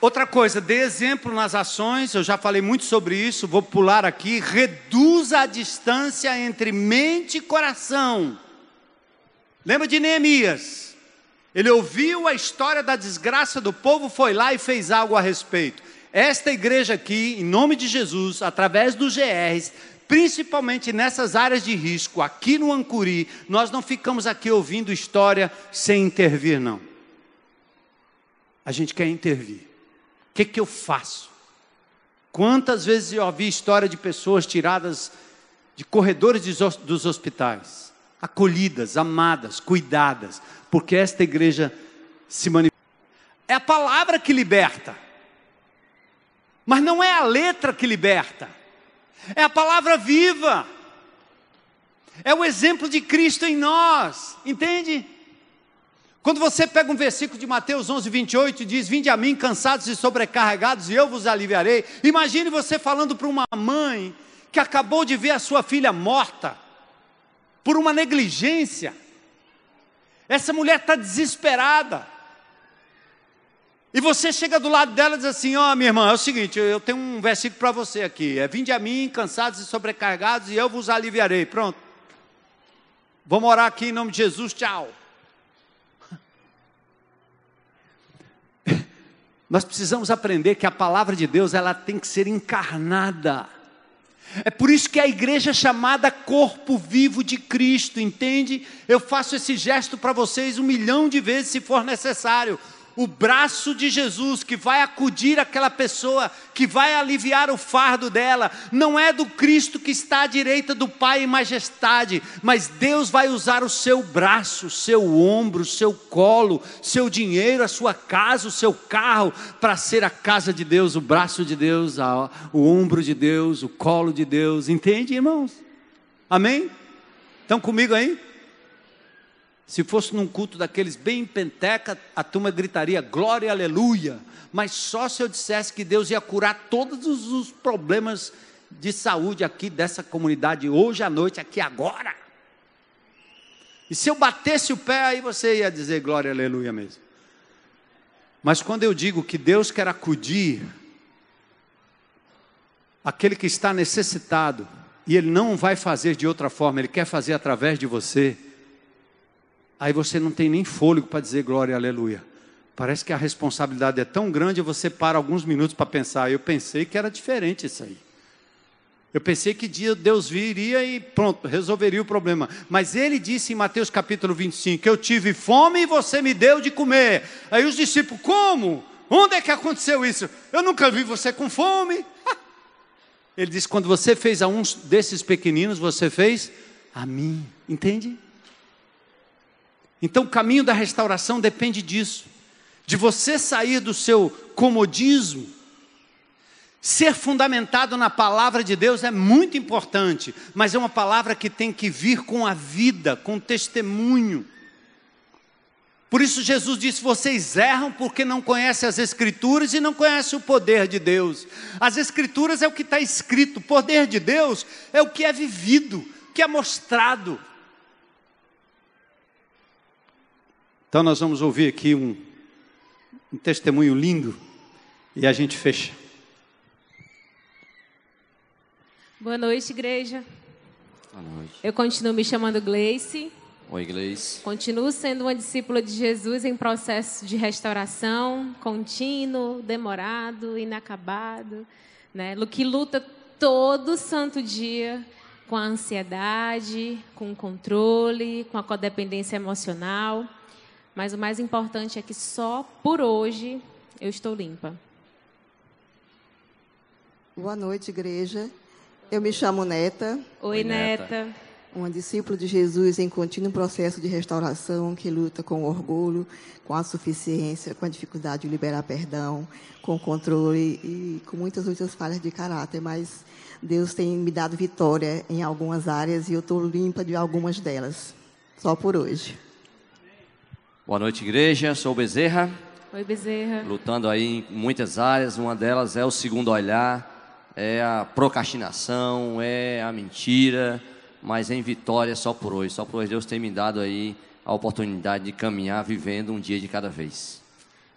Outra coisa, dê exemplo nas ações, eu já falei muito sobre isso, vou pular aqui. Reduza a distância entre mente e coração. Lembra de Neemias? Ele ouviu a história da desgraça do povo, foi lá e fez algo a respeito. Esta igreja aqui, em nome de Jesus, através dos GRs, principalmente nessas áreas de risco, aqui no Ancuri, nós não ficamos aqui ouvindo história sem intervir, não. A gente quer intervir. O que, que eu faço? Quantas vezes eu ouvi história de pessoas tiradas de corredores dos hospitais, acolhidas, amadas, cuidadas, porque esta igreja se manifesta. É a palavra que liberta, mas não é a letra que liberta é a palavra viva, é o exemplo de Cristo em nós, entende? Quando você pega um versículo de Mateus 11, 28 e diz: Vinde a mim cansados e sobrecarregados, e eu vos aliviarei. Imagine você falando para uma mãe que acabou de ver a sua filha morta por uma negligência. Essa mulher está desesperada. E você chega do lado dela e diz assim: Ó, oh, minha irmã, é o seguinte, eu tenho um versículo para você aqui. É: Vinde a mim, cansados e sobrecarregados, e eu vos aliviarei. Pronto. Vamos orar aqui em nome de Jesus, tchau. Nós precisamos aprender que a palavra de Deus ela tem que ser encarnada. É por isso que a igreja é chamada corpo vivo de Cristo, entende? Eu faço esse gesto para vocês um milhão de vezes se for necessário o braço de Jesus que vai acudir aquela pessoa, que vai aliviar o fardo dela, não é do Cristo que está à direita do Pai em majestade, mas Deus vai usar o seu braço, seu ombro, seu colo, seu dinheiro, a sua casa, o seu carro, para ser a casa de Deus, o braço de Deus, o ombro de Deus, o colo de Deus, entende, irmãos? Amém? Estão comigo aí? Se fosse num culto daqueles bem penteca, a turma gritaria glória, aleluia. Mas só se eu dissesse que Deus ia curar todos os problemas de saúde aqui dessa comunidade hoje à noite, aqui agora. E se eu batesse o pé, aí você ia dizer glória, aleluia mesmo. Mas quando eu digo que Deus quer acudir aquele que está necessitado, e Ele não vai fazer de outra forma, Ele quer fazer através de você aí você não tem nem fôlego para dizer glória e aleluia. Parece que a responsabilidade é tão grande, você para alguns minutos para pensar. Eu pensei que era diferente isso aí. Eu pensei que dia Deus viria e pronto, resolveria o problema. Mas ele disse em Mateus capítulo 25: Eu tive fome e você me deu de comer. Aí os discípulos, como? Onde é que aconteceu isso? Eu nunca vi você com fome. Ele disse: Quando você fez a uns desses pequeninos, você fez a mim. Entende? Então, o caminho da restauração depende disso, de você sair do seu comodismo. Ser fundamentado na palavra de Deus é muito importante, mas é uma palavra que tem que vir com a vida, com testemunho. Por isso Jesus disse: vocês erram porque não conhecem as Escrituras e não conhecem o poder de Deus. As Escrituras é o que está escrito, o poder de Deus é o que é vivido, que é mostrado. Então nós vamos ouvir aqui um, um testemunho lindo e a gente fecha. Boa noite, igreja. Boa noite. Eu continuo me chamando Gleice. Oi, Gleice. Continuo sendo uma discípula de Jesus em processo de restauração, contínuo, demorado, inacabado, né? Que luta todo santo dia com a ansiedade, com o controle, com a codependência emocional. Mas o mais importante é que só por hoje eu estou limpa. Boa noite, igreja. Eu me chamo Neta. Oi, Oi Neta. Neta. Uma discípula de Jesus em contínuo processo de restauração, que luta com o orgulho, com a suficiência, com a dificuldade de liberar perdão, com o controle e com muitas outras falhas de caráter. Mas Deus tem me dado vitória em algumas áreas e eu estou limpa de algumas delas. Só por hoje. Boa noite, igreja. Sou Bezerra. Oi, Bezerra. Lutando aí em muitas áreas. Uma delas é o segundo olhar, é a procrastinação, é a mentira, mas em vitória só por hoje. Só por hoje Deus tem me dado aí a oportunidade de caminhar vivendo um dia de cada vez.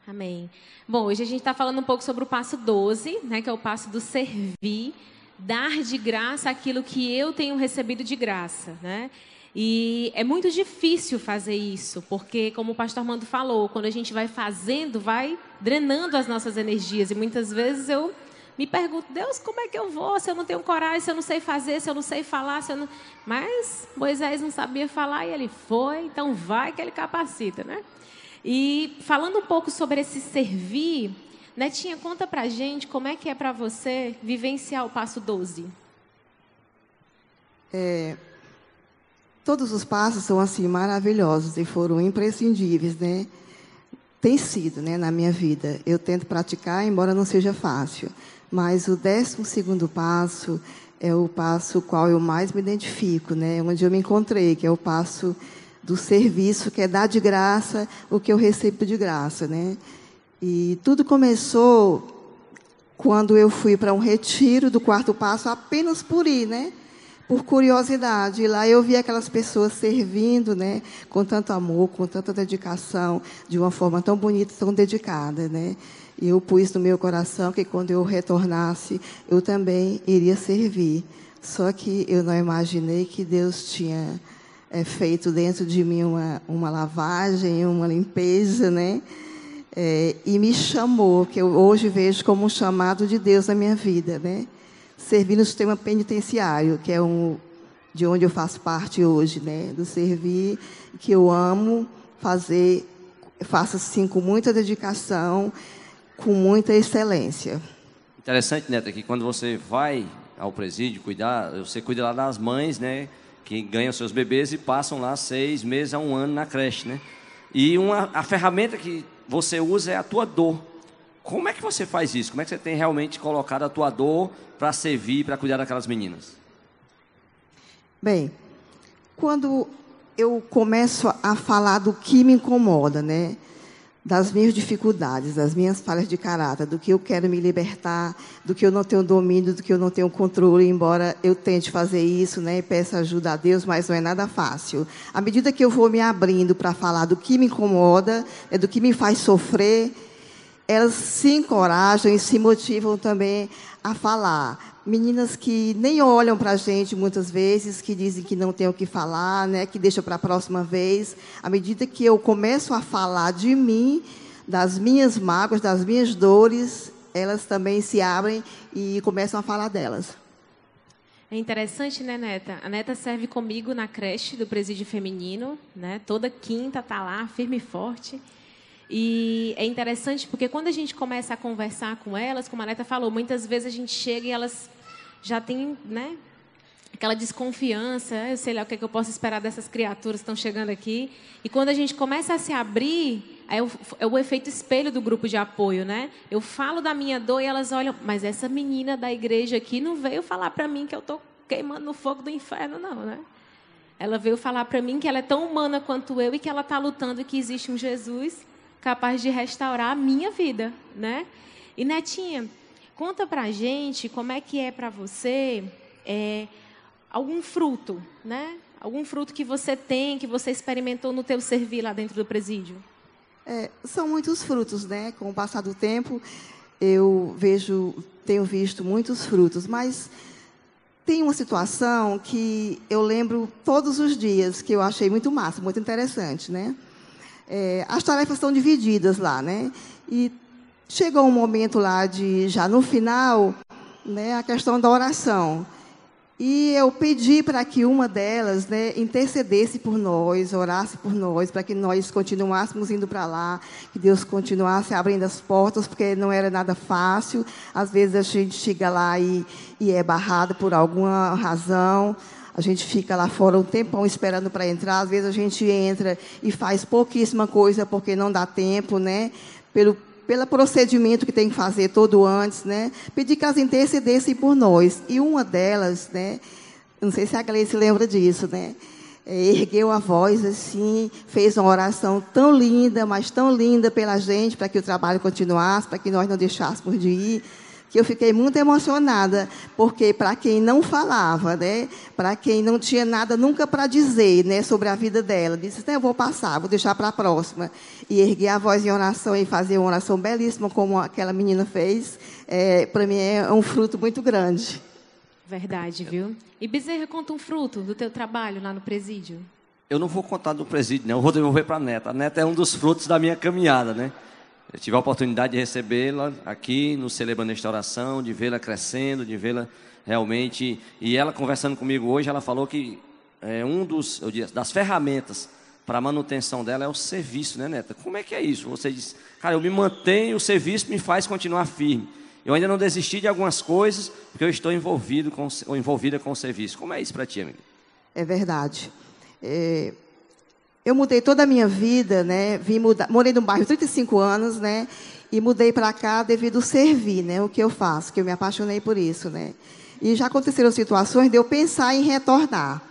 Amém. Bom, hoje a gente está falando um pouco sobre o passo 12, né, que é o passo do servir, dar de graça aquilo que eu tenho recebido de graça, né? E é muito difícil fazer isso, porque, como o pastor Armando falou, quando a gente vai fazendo, vai drenando as nossas energias. E muitas vezes eu me pergunto, Deus, como é que eu vou se eu não tenho coragem, se eu não sei fazer, se eu não sei falar, se eu não... Mas Moisés não sabia falar e ele foi, então vai que ele capacita, né? E falando um pouco sobre esse servir, Netinha, conta pra gente como é que é para você vivenciar o passo 12. É, todos os passos são assim maravilhosos e foram imprescindíveis, né? Tem sido, né, na minha vida. Eu tento praticar, embora não seja fácil. Mas o décimo segundo passo é o passo qual eu mais me identifico, né? Onde eu me encontrei, que é o passo do serviço, que é dar de graça o que eu recebo de graça, né? E tudo começou quando eu fui para um retiro do quarto passo apenas por ir, né? Por curiosidade. E lá eu vi aquelas pessoas servindo, né, com tanto amor, com tanta dedicação, de uma forma tão bonita, tão dedicada, né? E eu pus no meu coração que quando eu retornasse, eu também iria servir. Só que eu não imaginei que Deus tinha é, feito dentro de mim uma, uma lavagem, uma limpeza, né? É, e me chamou, que eu hoje vejo como um chamado de Deus na minha vida, né? Servir no sistema penitenciário, que é um de onde eu faço parte hoje, né? Do servir que eu amo fazer, faço assim com muita dedicação, com muita excelência. Interessante, Neta, que quando você vai ao presídio cuidar, você cuida lá das mães, né? Que ganham seus bebês e passam lá seis meses a um ano na creche, né? E uma, a ferramenta que você usa é a tua dor. Como é que você faz isso? Como é que você tem realmente colocado a tua dor para servir, para cuidar daquelas meninas? Bem, quando eu começo a falar do que me incomoda, né? Das minhas dificuldades, das minhas falhas de caráter, do que eu quero me libertar, do que eu não tenho domínio, do que eu não tenho controle, embora eu tente fazer isso, né? E peça ajuda a Deus, mas não é nada fácil. À medida que eu vou me abrindo para falar do que me incomoda, é do que me faz sofrer, elas se encorajam e se motivam também a falar. Meninas que nem olham para a gente muitas vezes, que dizem que não tem o que falar, né, que deixam para a próxima vez. À medida que eu começo a falar de mim, das minhas mágoas, das minhas dores, elas também se abrem e começam a falar delas. É interessante, né, Neta? A Neta serve comigo na creche do presídio feminino, né? Toda quinta tá lá, firme e forte. E é interessante porque quando a gente começa a conversar com elas, como a Neta falou, muitas vezes a gente chega e elas já têm, né? Aquela desconfiança, eu sei lá o que, é que eu posso esperar dessas criaturas que estão chegando aqui. E quando a gente começa a se abrir, é o, é o efeito espelho do grupo de apoio, né? Eu falo da minha dor e elas olham, mas essa menina da igreja aqui não veio falar para mim que eu estou queimando no fogo do inferno, não, né? Ela veio falar para mim que ela é tão humana quanto eu e que ela está lutando e que existe um Jesus capaz de restaurar a minha vida, né? E Netinha, conta pra gente como é que é para você é, algum fruto, né? Algum fruto que você tem, que você experimentou no teu servir lá dentro do presídio? É, são muitos frutos, né? Com o passar do tempo, eu vejo, tenho visto muitos frutos, mas tem uma situação que eu lembro todos os dias que eu achei muito massa, muito interessante, né? É, as tarefas estão divididas lá, né? E chegou um momento lá de, já no final, né, a questão da oração. E eu pedi para que uma delas né, intercedesse por nós, orasse por nós, para que nós continuássemos indo para lá, que Deus continuasse abrindo as portas, porque não era nada fácil. Às vezes a gente chega lá e, e é barrado por alguma razão. A gente fica lá fora um tempão esperando para entrar. Às vezes a gente entra e faz pouquíssima coisa porque não dá tempo, né? Pelo, pelo procedimento que tem que fazer todo antes, né? Pedir que elas intercedessem por nós. E uma delas, né? Não sei se a Gleice lembra disso, né? É, ergueu a voz assim, fez uma oração tão linda, mas tão linda pela gente, para que o trabalho continuasse, para que nós não deixássemos de ir que eu fiquei muito emocionada, porque para quem não falava, né, para quem não tinha nada nunca para dizer, né, sobre a vida dela, disse, eu vou passar, vou deixar para a próxima. E erguer a voz em oração e fazer uma oração belíssima, como aquela menina fez, é, para mim é um fruto muito grande. Verdade, viu? E Bezerra, conta um fruto do teu trabalho lá no presídio. Eu não vou contar do presídio, não. Eu vou devolver para a neta. A neta é um dos frutos da minha caminhada, né? Eu tive a oportunidade de recebê-la aqui no Celebrando Restauração, de vê-la crescendo, de vê-la realmente. E ela conversando comigo hoje, ela falou que é um dos eu disse, das ferramentas para a manutenção dela é o serviço, né, neta? Como é que é isso? Você diz, cara, eu me mantenho, o serviço me faz continuar firme. Eu ainda não desisti de algumas coisas, porque eu estou envolvido com, ou envolvida com o serviço. Como é isso para ti, amiga? É verdade. É, eu mudei toda a minha vida, né? Vim mudar, morei num bairro 35 anos, né? E mudei para cá devido servir, né? O que eu faço, que eu me apaixonei por isso, né? E já aconteceram situações de eu pensar em retornar.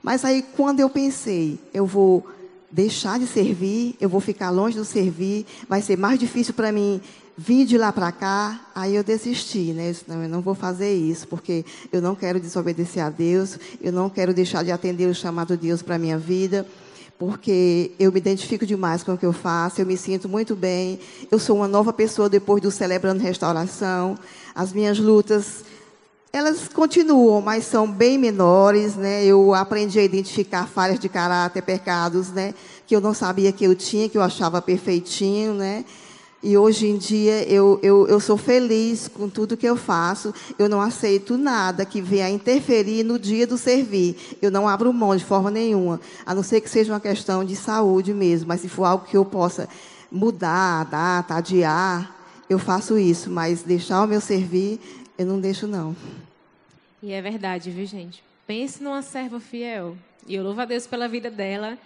Mas aí, quando eu pensei, eu vou deixar de servir, eu vou ficar longe do servir, vai ser mais difícil para mim vir de lá para cá, aí eu desisti, né? Eu disse, não, eu não vou fazer isso, porque eu não quero desobedecer a Deus, eu não quero deixar de atender o chamado de Deus para minha vida porque eu me identifico demais com o que eu faço, eu me sinto muito bem, eu sou uma nova pessoa depois do Celebrando Restauração, as minhas lutas, elas continuam, mas são bem menores, né? Eu aprendi a identificar falhas de caráter, pecados, né? Que eu não sabia que eu tinha, que eu achava perfeitinho, né? E hoje em dia eu, eu, eu sou feliz com tudo que eu faço. Eu não aceito nada que venha interferir no dia do servir. Eu não abro mão de forma nenhuma. A não ser que seja uma questão de saúde mesmo. Mas se for algo que eu possa mudar data, adiar, eu faço isso. Mas deixar o meu servir, eu não deixo não. E é verdade, viu, gente? Pense numa serva fiel. E eu louvo a Deus pela vida dela.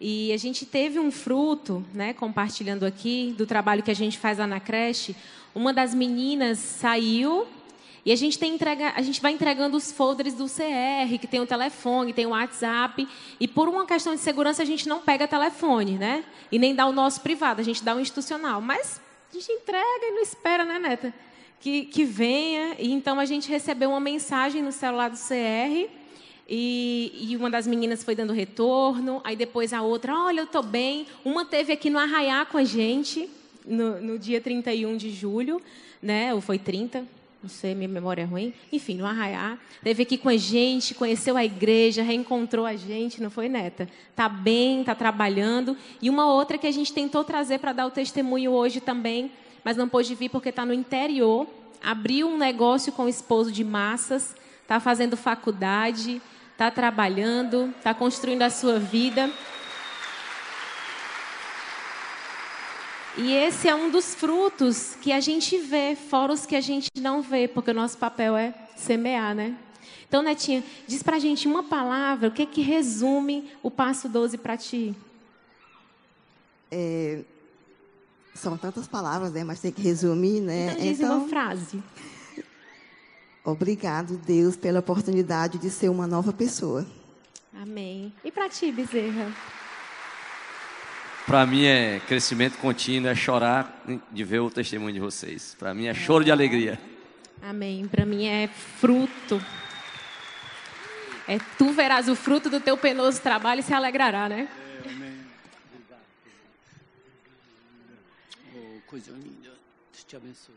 E a gente teve um fruto, né, compartilhando aqui, do trabalho que a gente faz lá na creche. Uma das meninas saiu e a gente, tem entrega, a gente vai entregando os folders do CR, que tem o telefone, tem o WhatsApp. E por uma questão de segurança, a gente não pega telefone, né? E nem dá o nosso privado, a gente dá o institucional. Mas a gente entrega e não espera, né, Neta? Que, que venha. E então a gente recebeu uma mensagem no celular do CR e, e, uma das meninas foi dando retorno, aí depois a outra, olha, eu estou bem. Uma teve aqui no Arraiá com a gente, no, no, dia 31 de julho, né? Ou foi 30, não sei, minha memória é ruim. Enfim, no Arraiá. Teve aqui com a gente, conheceu a igreja, reencontrou a gente, não foi, Neta? Tá bem, tá trabalhando. E uma outra que a gente tentou trazer para dar o testemunho hoje também, mas não pôde vir porque está no interior. Abriu um negócio com o esposo de massas, está fazendo faculdade, está trabalhando, está construindo a sua vida. E esse é um dos frutos que a gente vê, fora os que a gente não vê, porque o nosso papel é semear, né? Então, Netinha, diz pra gente uma palavra, o que que resume o passo 12 para ti? É, são tantas palavras, né? Mas tem que resumir, né? Então, diz então, uma frase. Obrigado, Deus, pela oportunidade de ser uma nova pessoa. Amém. E para ti, Bezerra? Para mim é crescimento contínuo, é chorar de ver o testemunho de vocês. Para mim é choro de alegria. Amém. Para mim é fruto. É tu verás o fruto do teu penoso trabalho e se alegrará, né? É, amém. Oh, coisa linda. Deus te abençoe.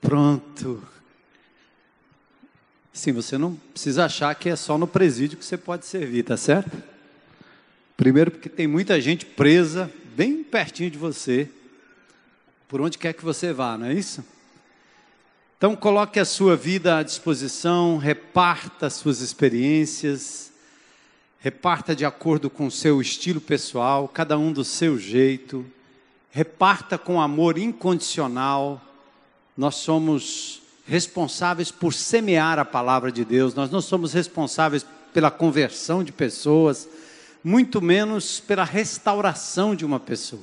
Pronto. Sim, você não precisa achar que é só no presídio que você pode servir, tá certo? Primeiro, porque tem muita gente presa bem pertinho de você, por onde quer que você vá, não é isso? Então, coloque a sua vida à disposição, reparta suas experiências, reparta de acordo com o seu estilo pessoal, cada um do seu jeito, reparta com amor incondicional nós somos responsáveis por semear a palavra de Deus, nós não somos responsáveis pela conversão de pessoas, muito menos pela restauração de uma pessoa.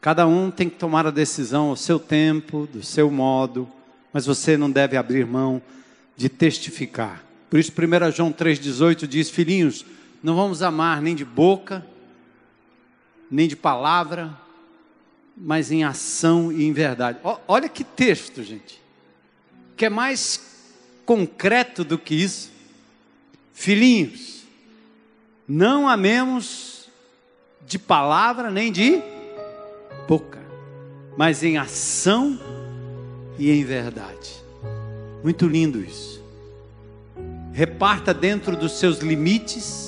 Cada um tem que tomar a decisão ao seu tempo, do seu modo, mas você não deve abrir mão de testificar. Por isso, 1 João 3,18 diz: Filhinhos, não vamos amar nem de boca, nem de palavra, mas em ação e em verdade. olha que texto, gente. Que é mais concreto do que isso. Filhinhos, não amemos de palavra nem de boca, mas em ação e em verdade. Muito lindo isso. Reparta dentro dos seus limites.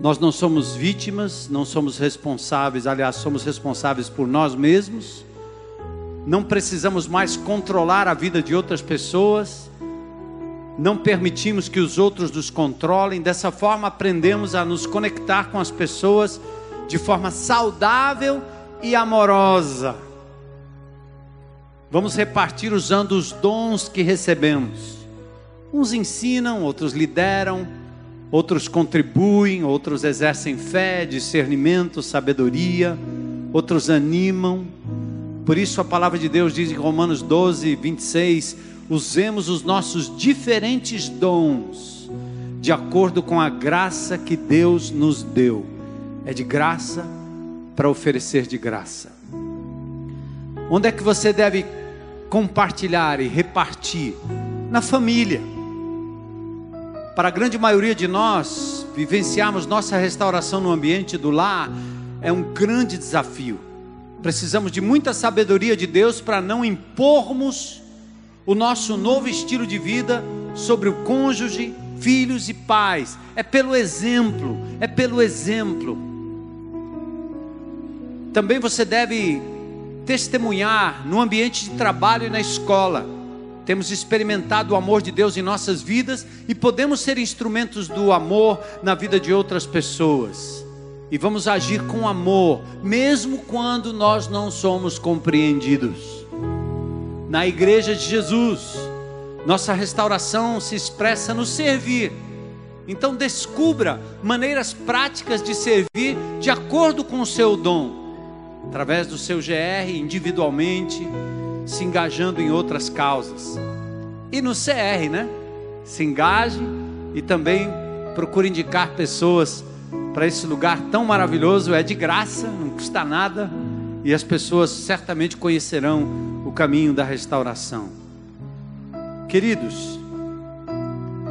Nós não somos vítimas, não somos responsáveis, aliás, somos responsáveis por nós mesmos. Não precisamos mais controlar a vida de outras pessoas. Não permitimos que os outros nos controlem. Dessa forma, aprendemos a nos conectar com as pessoas de forma saudável e amorosa. Vamos repartir usando os dons que recebemos. Uns ensinam, outros lideram, outros contribuem, outros exercem fé, discernimento, sabedoria, outros animam. Por isso a palavra de Deus diz em Romanos 12, 26: usemos os nossos diferentes dons de acordo com a graça que Deus nos deu. É de graça para oferecer de graça. Onde é que você deve compartilhar e repartir? Na família. Para a grande maioria de nós, vivenciarmos nossa restauração no ambiente do lar é um grande desafio. Precisamos de muita sabedoria de Deus para não impormos o nosso novo estilo de vida sobre o cônjuge, filhos e pais. É pelo exemplo, é pelo exemplo. Também você deve testemunhar no ambiente de trabalho e na escola. Temos experimentado o amor de Deus em nossas vidas e podemos ser instrumentos do amor na vida de outras pessoas. E vamos agir com amor, mesmo quando nós não somos compreendidos. Na igreja de Jesus, nossa restauração se expressa no servir. Então descubra maneiras práticas de servir de acordo com o seu dom através do seu GR, individualmente, se engajando em outras causas. E no CR, né? Se engaje e também procure indicar pessoas para esse lugar tão maravilhoso, é de graça, não custa nada, e as pessoas certamente conhecerão o caminho da restauração. Queridos,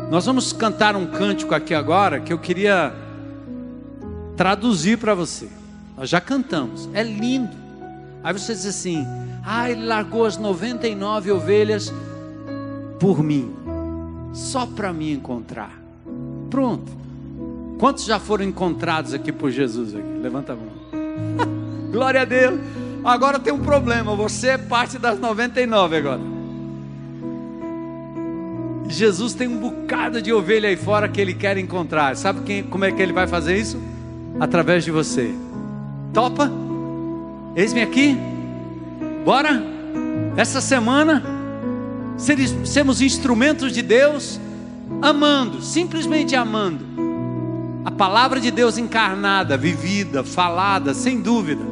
nós vamos cantar um cântico aqui agora que eu queria traduzir para você. Nós já cantamos, é lindo. Aí você diz assim: ah, ele largou as 99 ovelhas por mim, só para me encontrar. Pronto. Quantos já foram encontrados aqui por Jesus? Aqui? Levanta a mão. Glória a Deus. Agora tem um problema, você é parte das 99 agora. Jesus tem um bocado de ovelha aí fora que ele quer encontrar. Sabe quem, como é que ele vai fazer isso? Através de você. Topa? Eis-me aqui. Bora? Essa semana, sermos instrumentos de Deus, amando, simplesmente amando. A palavra de Deus encarnada, vivida, falada, sem dúvida,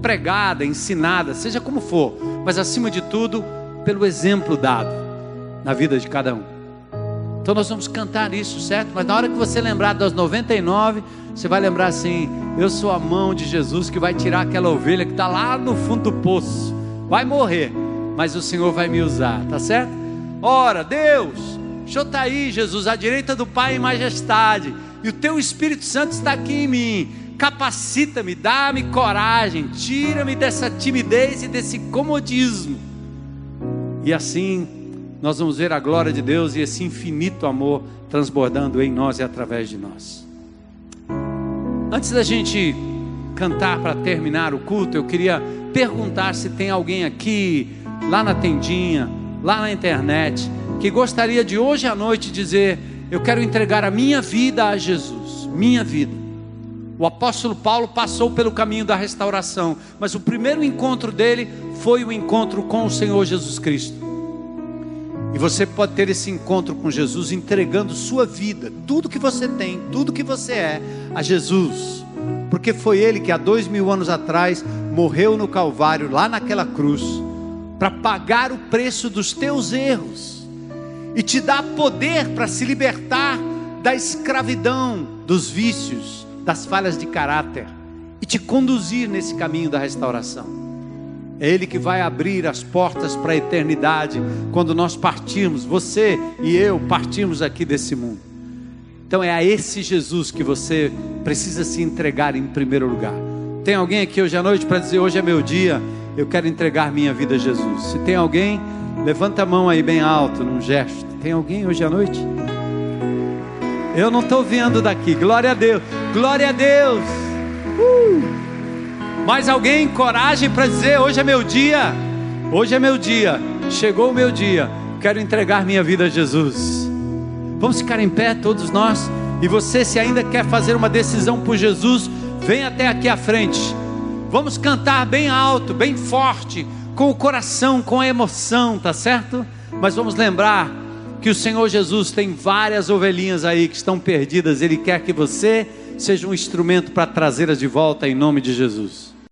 pregada, ensinada, seja como for, mas acima de tudo, pelo exemplo dado na vida de cada um. Então nós vamos cantar isso, certo? Mas na hora que você lembrar das 99, você vai lembrar assim: eu sou a mão de Jesus que vai tirar aquela ovelha que está lá no fundo do poço. Vai morrer, mas o Senhor vai me usar, tá certo? Ora, Deus, o Senhor está aí, Jesus, à direita do Pai em majestade, e o Teu Espírito Santo está aqui em mim. Capacita-me, dá-me coragem, tira-me dessa timidez e desse comodismo. E assim nós vamos ver a glória de Deus e esse infinito amor transbordando em nós e através de nós. Antes da gente cantar para terminar o culto, eu queria perguntar se tem alguém aqui, lá na tendinha, lá na internet, que gostaria de hoje à noite dizer: Eu quero entregar a minha vida a Jesus, minha vida. O apóstolo Paulo passou pelo caminho da restauração, mas o primeiro encontro dele foi o encontro com o Senhor Jesus Cristo. E você pode ter esse encontro com Jesus entregando sua vida, tudo que você tem, tudo que você é, a Jesus. Porque foi Ele que há dois mil anos atrás morreu no Calvário, lá naquela cruz, para pagar o preço dos teus erros e te dar poder para se libertar da escravidão, dos vícios, das falhas de caráter, e te conduzir nesse caminho da restauração. É Ele que vai abrir as portas para a eternidade quando nós partirmos, você e eu partirmos aqui desse mundo. Então é a esse Jesus que você precisa se entregar em primeiro lugar. Tem alguém aqui hoje à noite para dizer: hoje é meu dia, eu quero entregar minha vida a Jesus. Se tem alguém, levanta a mão aí bem alto, num gesto. Tem alguém hoje à noite? Eu não estou vendo daqui. Glória a Deus. Glória a Deus. Uh! Mais alguém, coragem para dizer: hoje é meu dia. Hoje é meu dia. Chegou o meu dia. Quero entregar minha vida a Jesus. Vamos ficar em pé, todos nós. E você, se ainda quer fazer uma decisão por Jesus, vem até aqui à frente. Vamos cantar bem alto, bem forte, com o coração, com a emoção, tá certo? Mas vamos lembrar que o Senhor Jesus tem várias ovelhinhas aí que estão perdidas. Ele quer que você seja um instrumento para trazê-las de volta em nome de Jesus.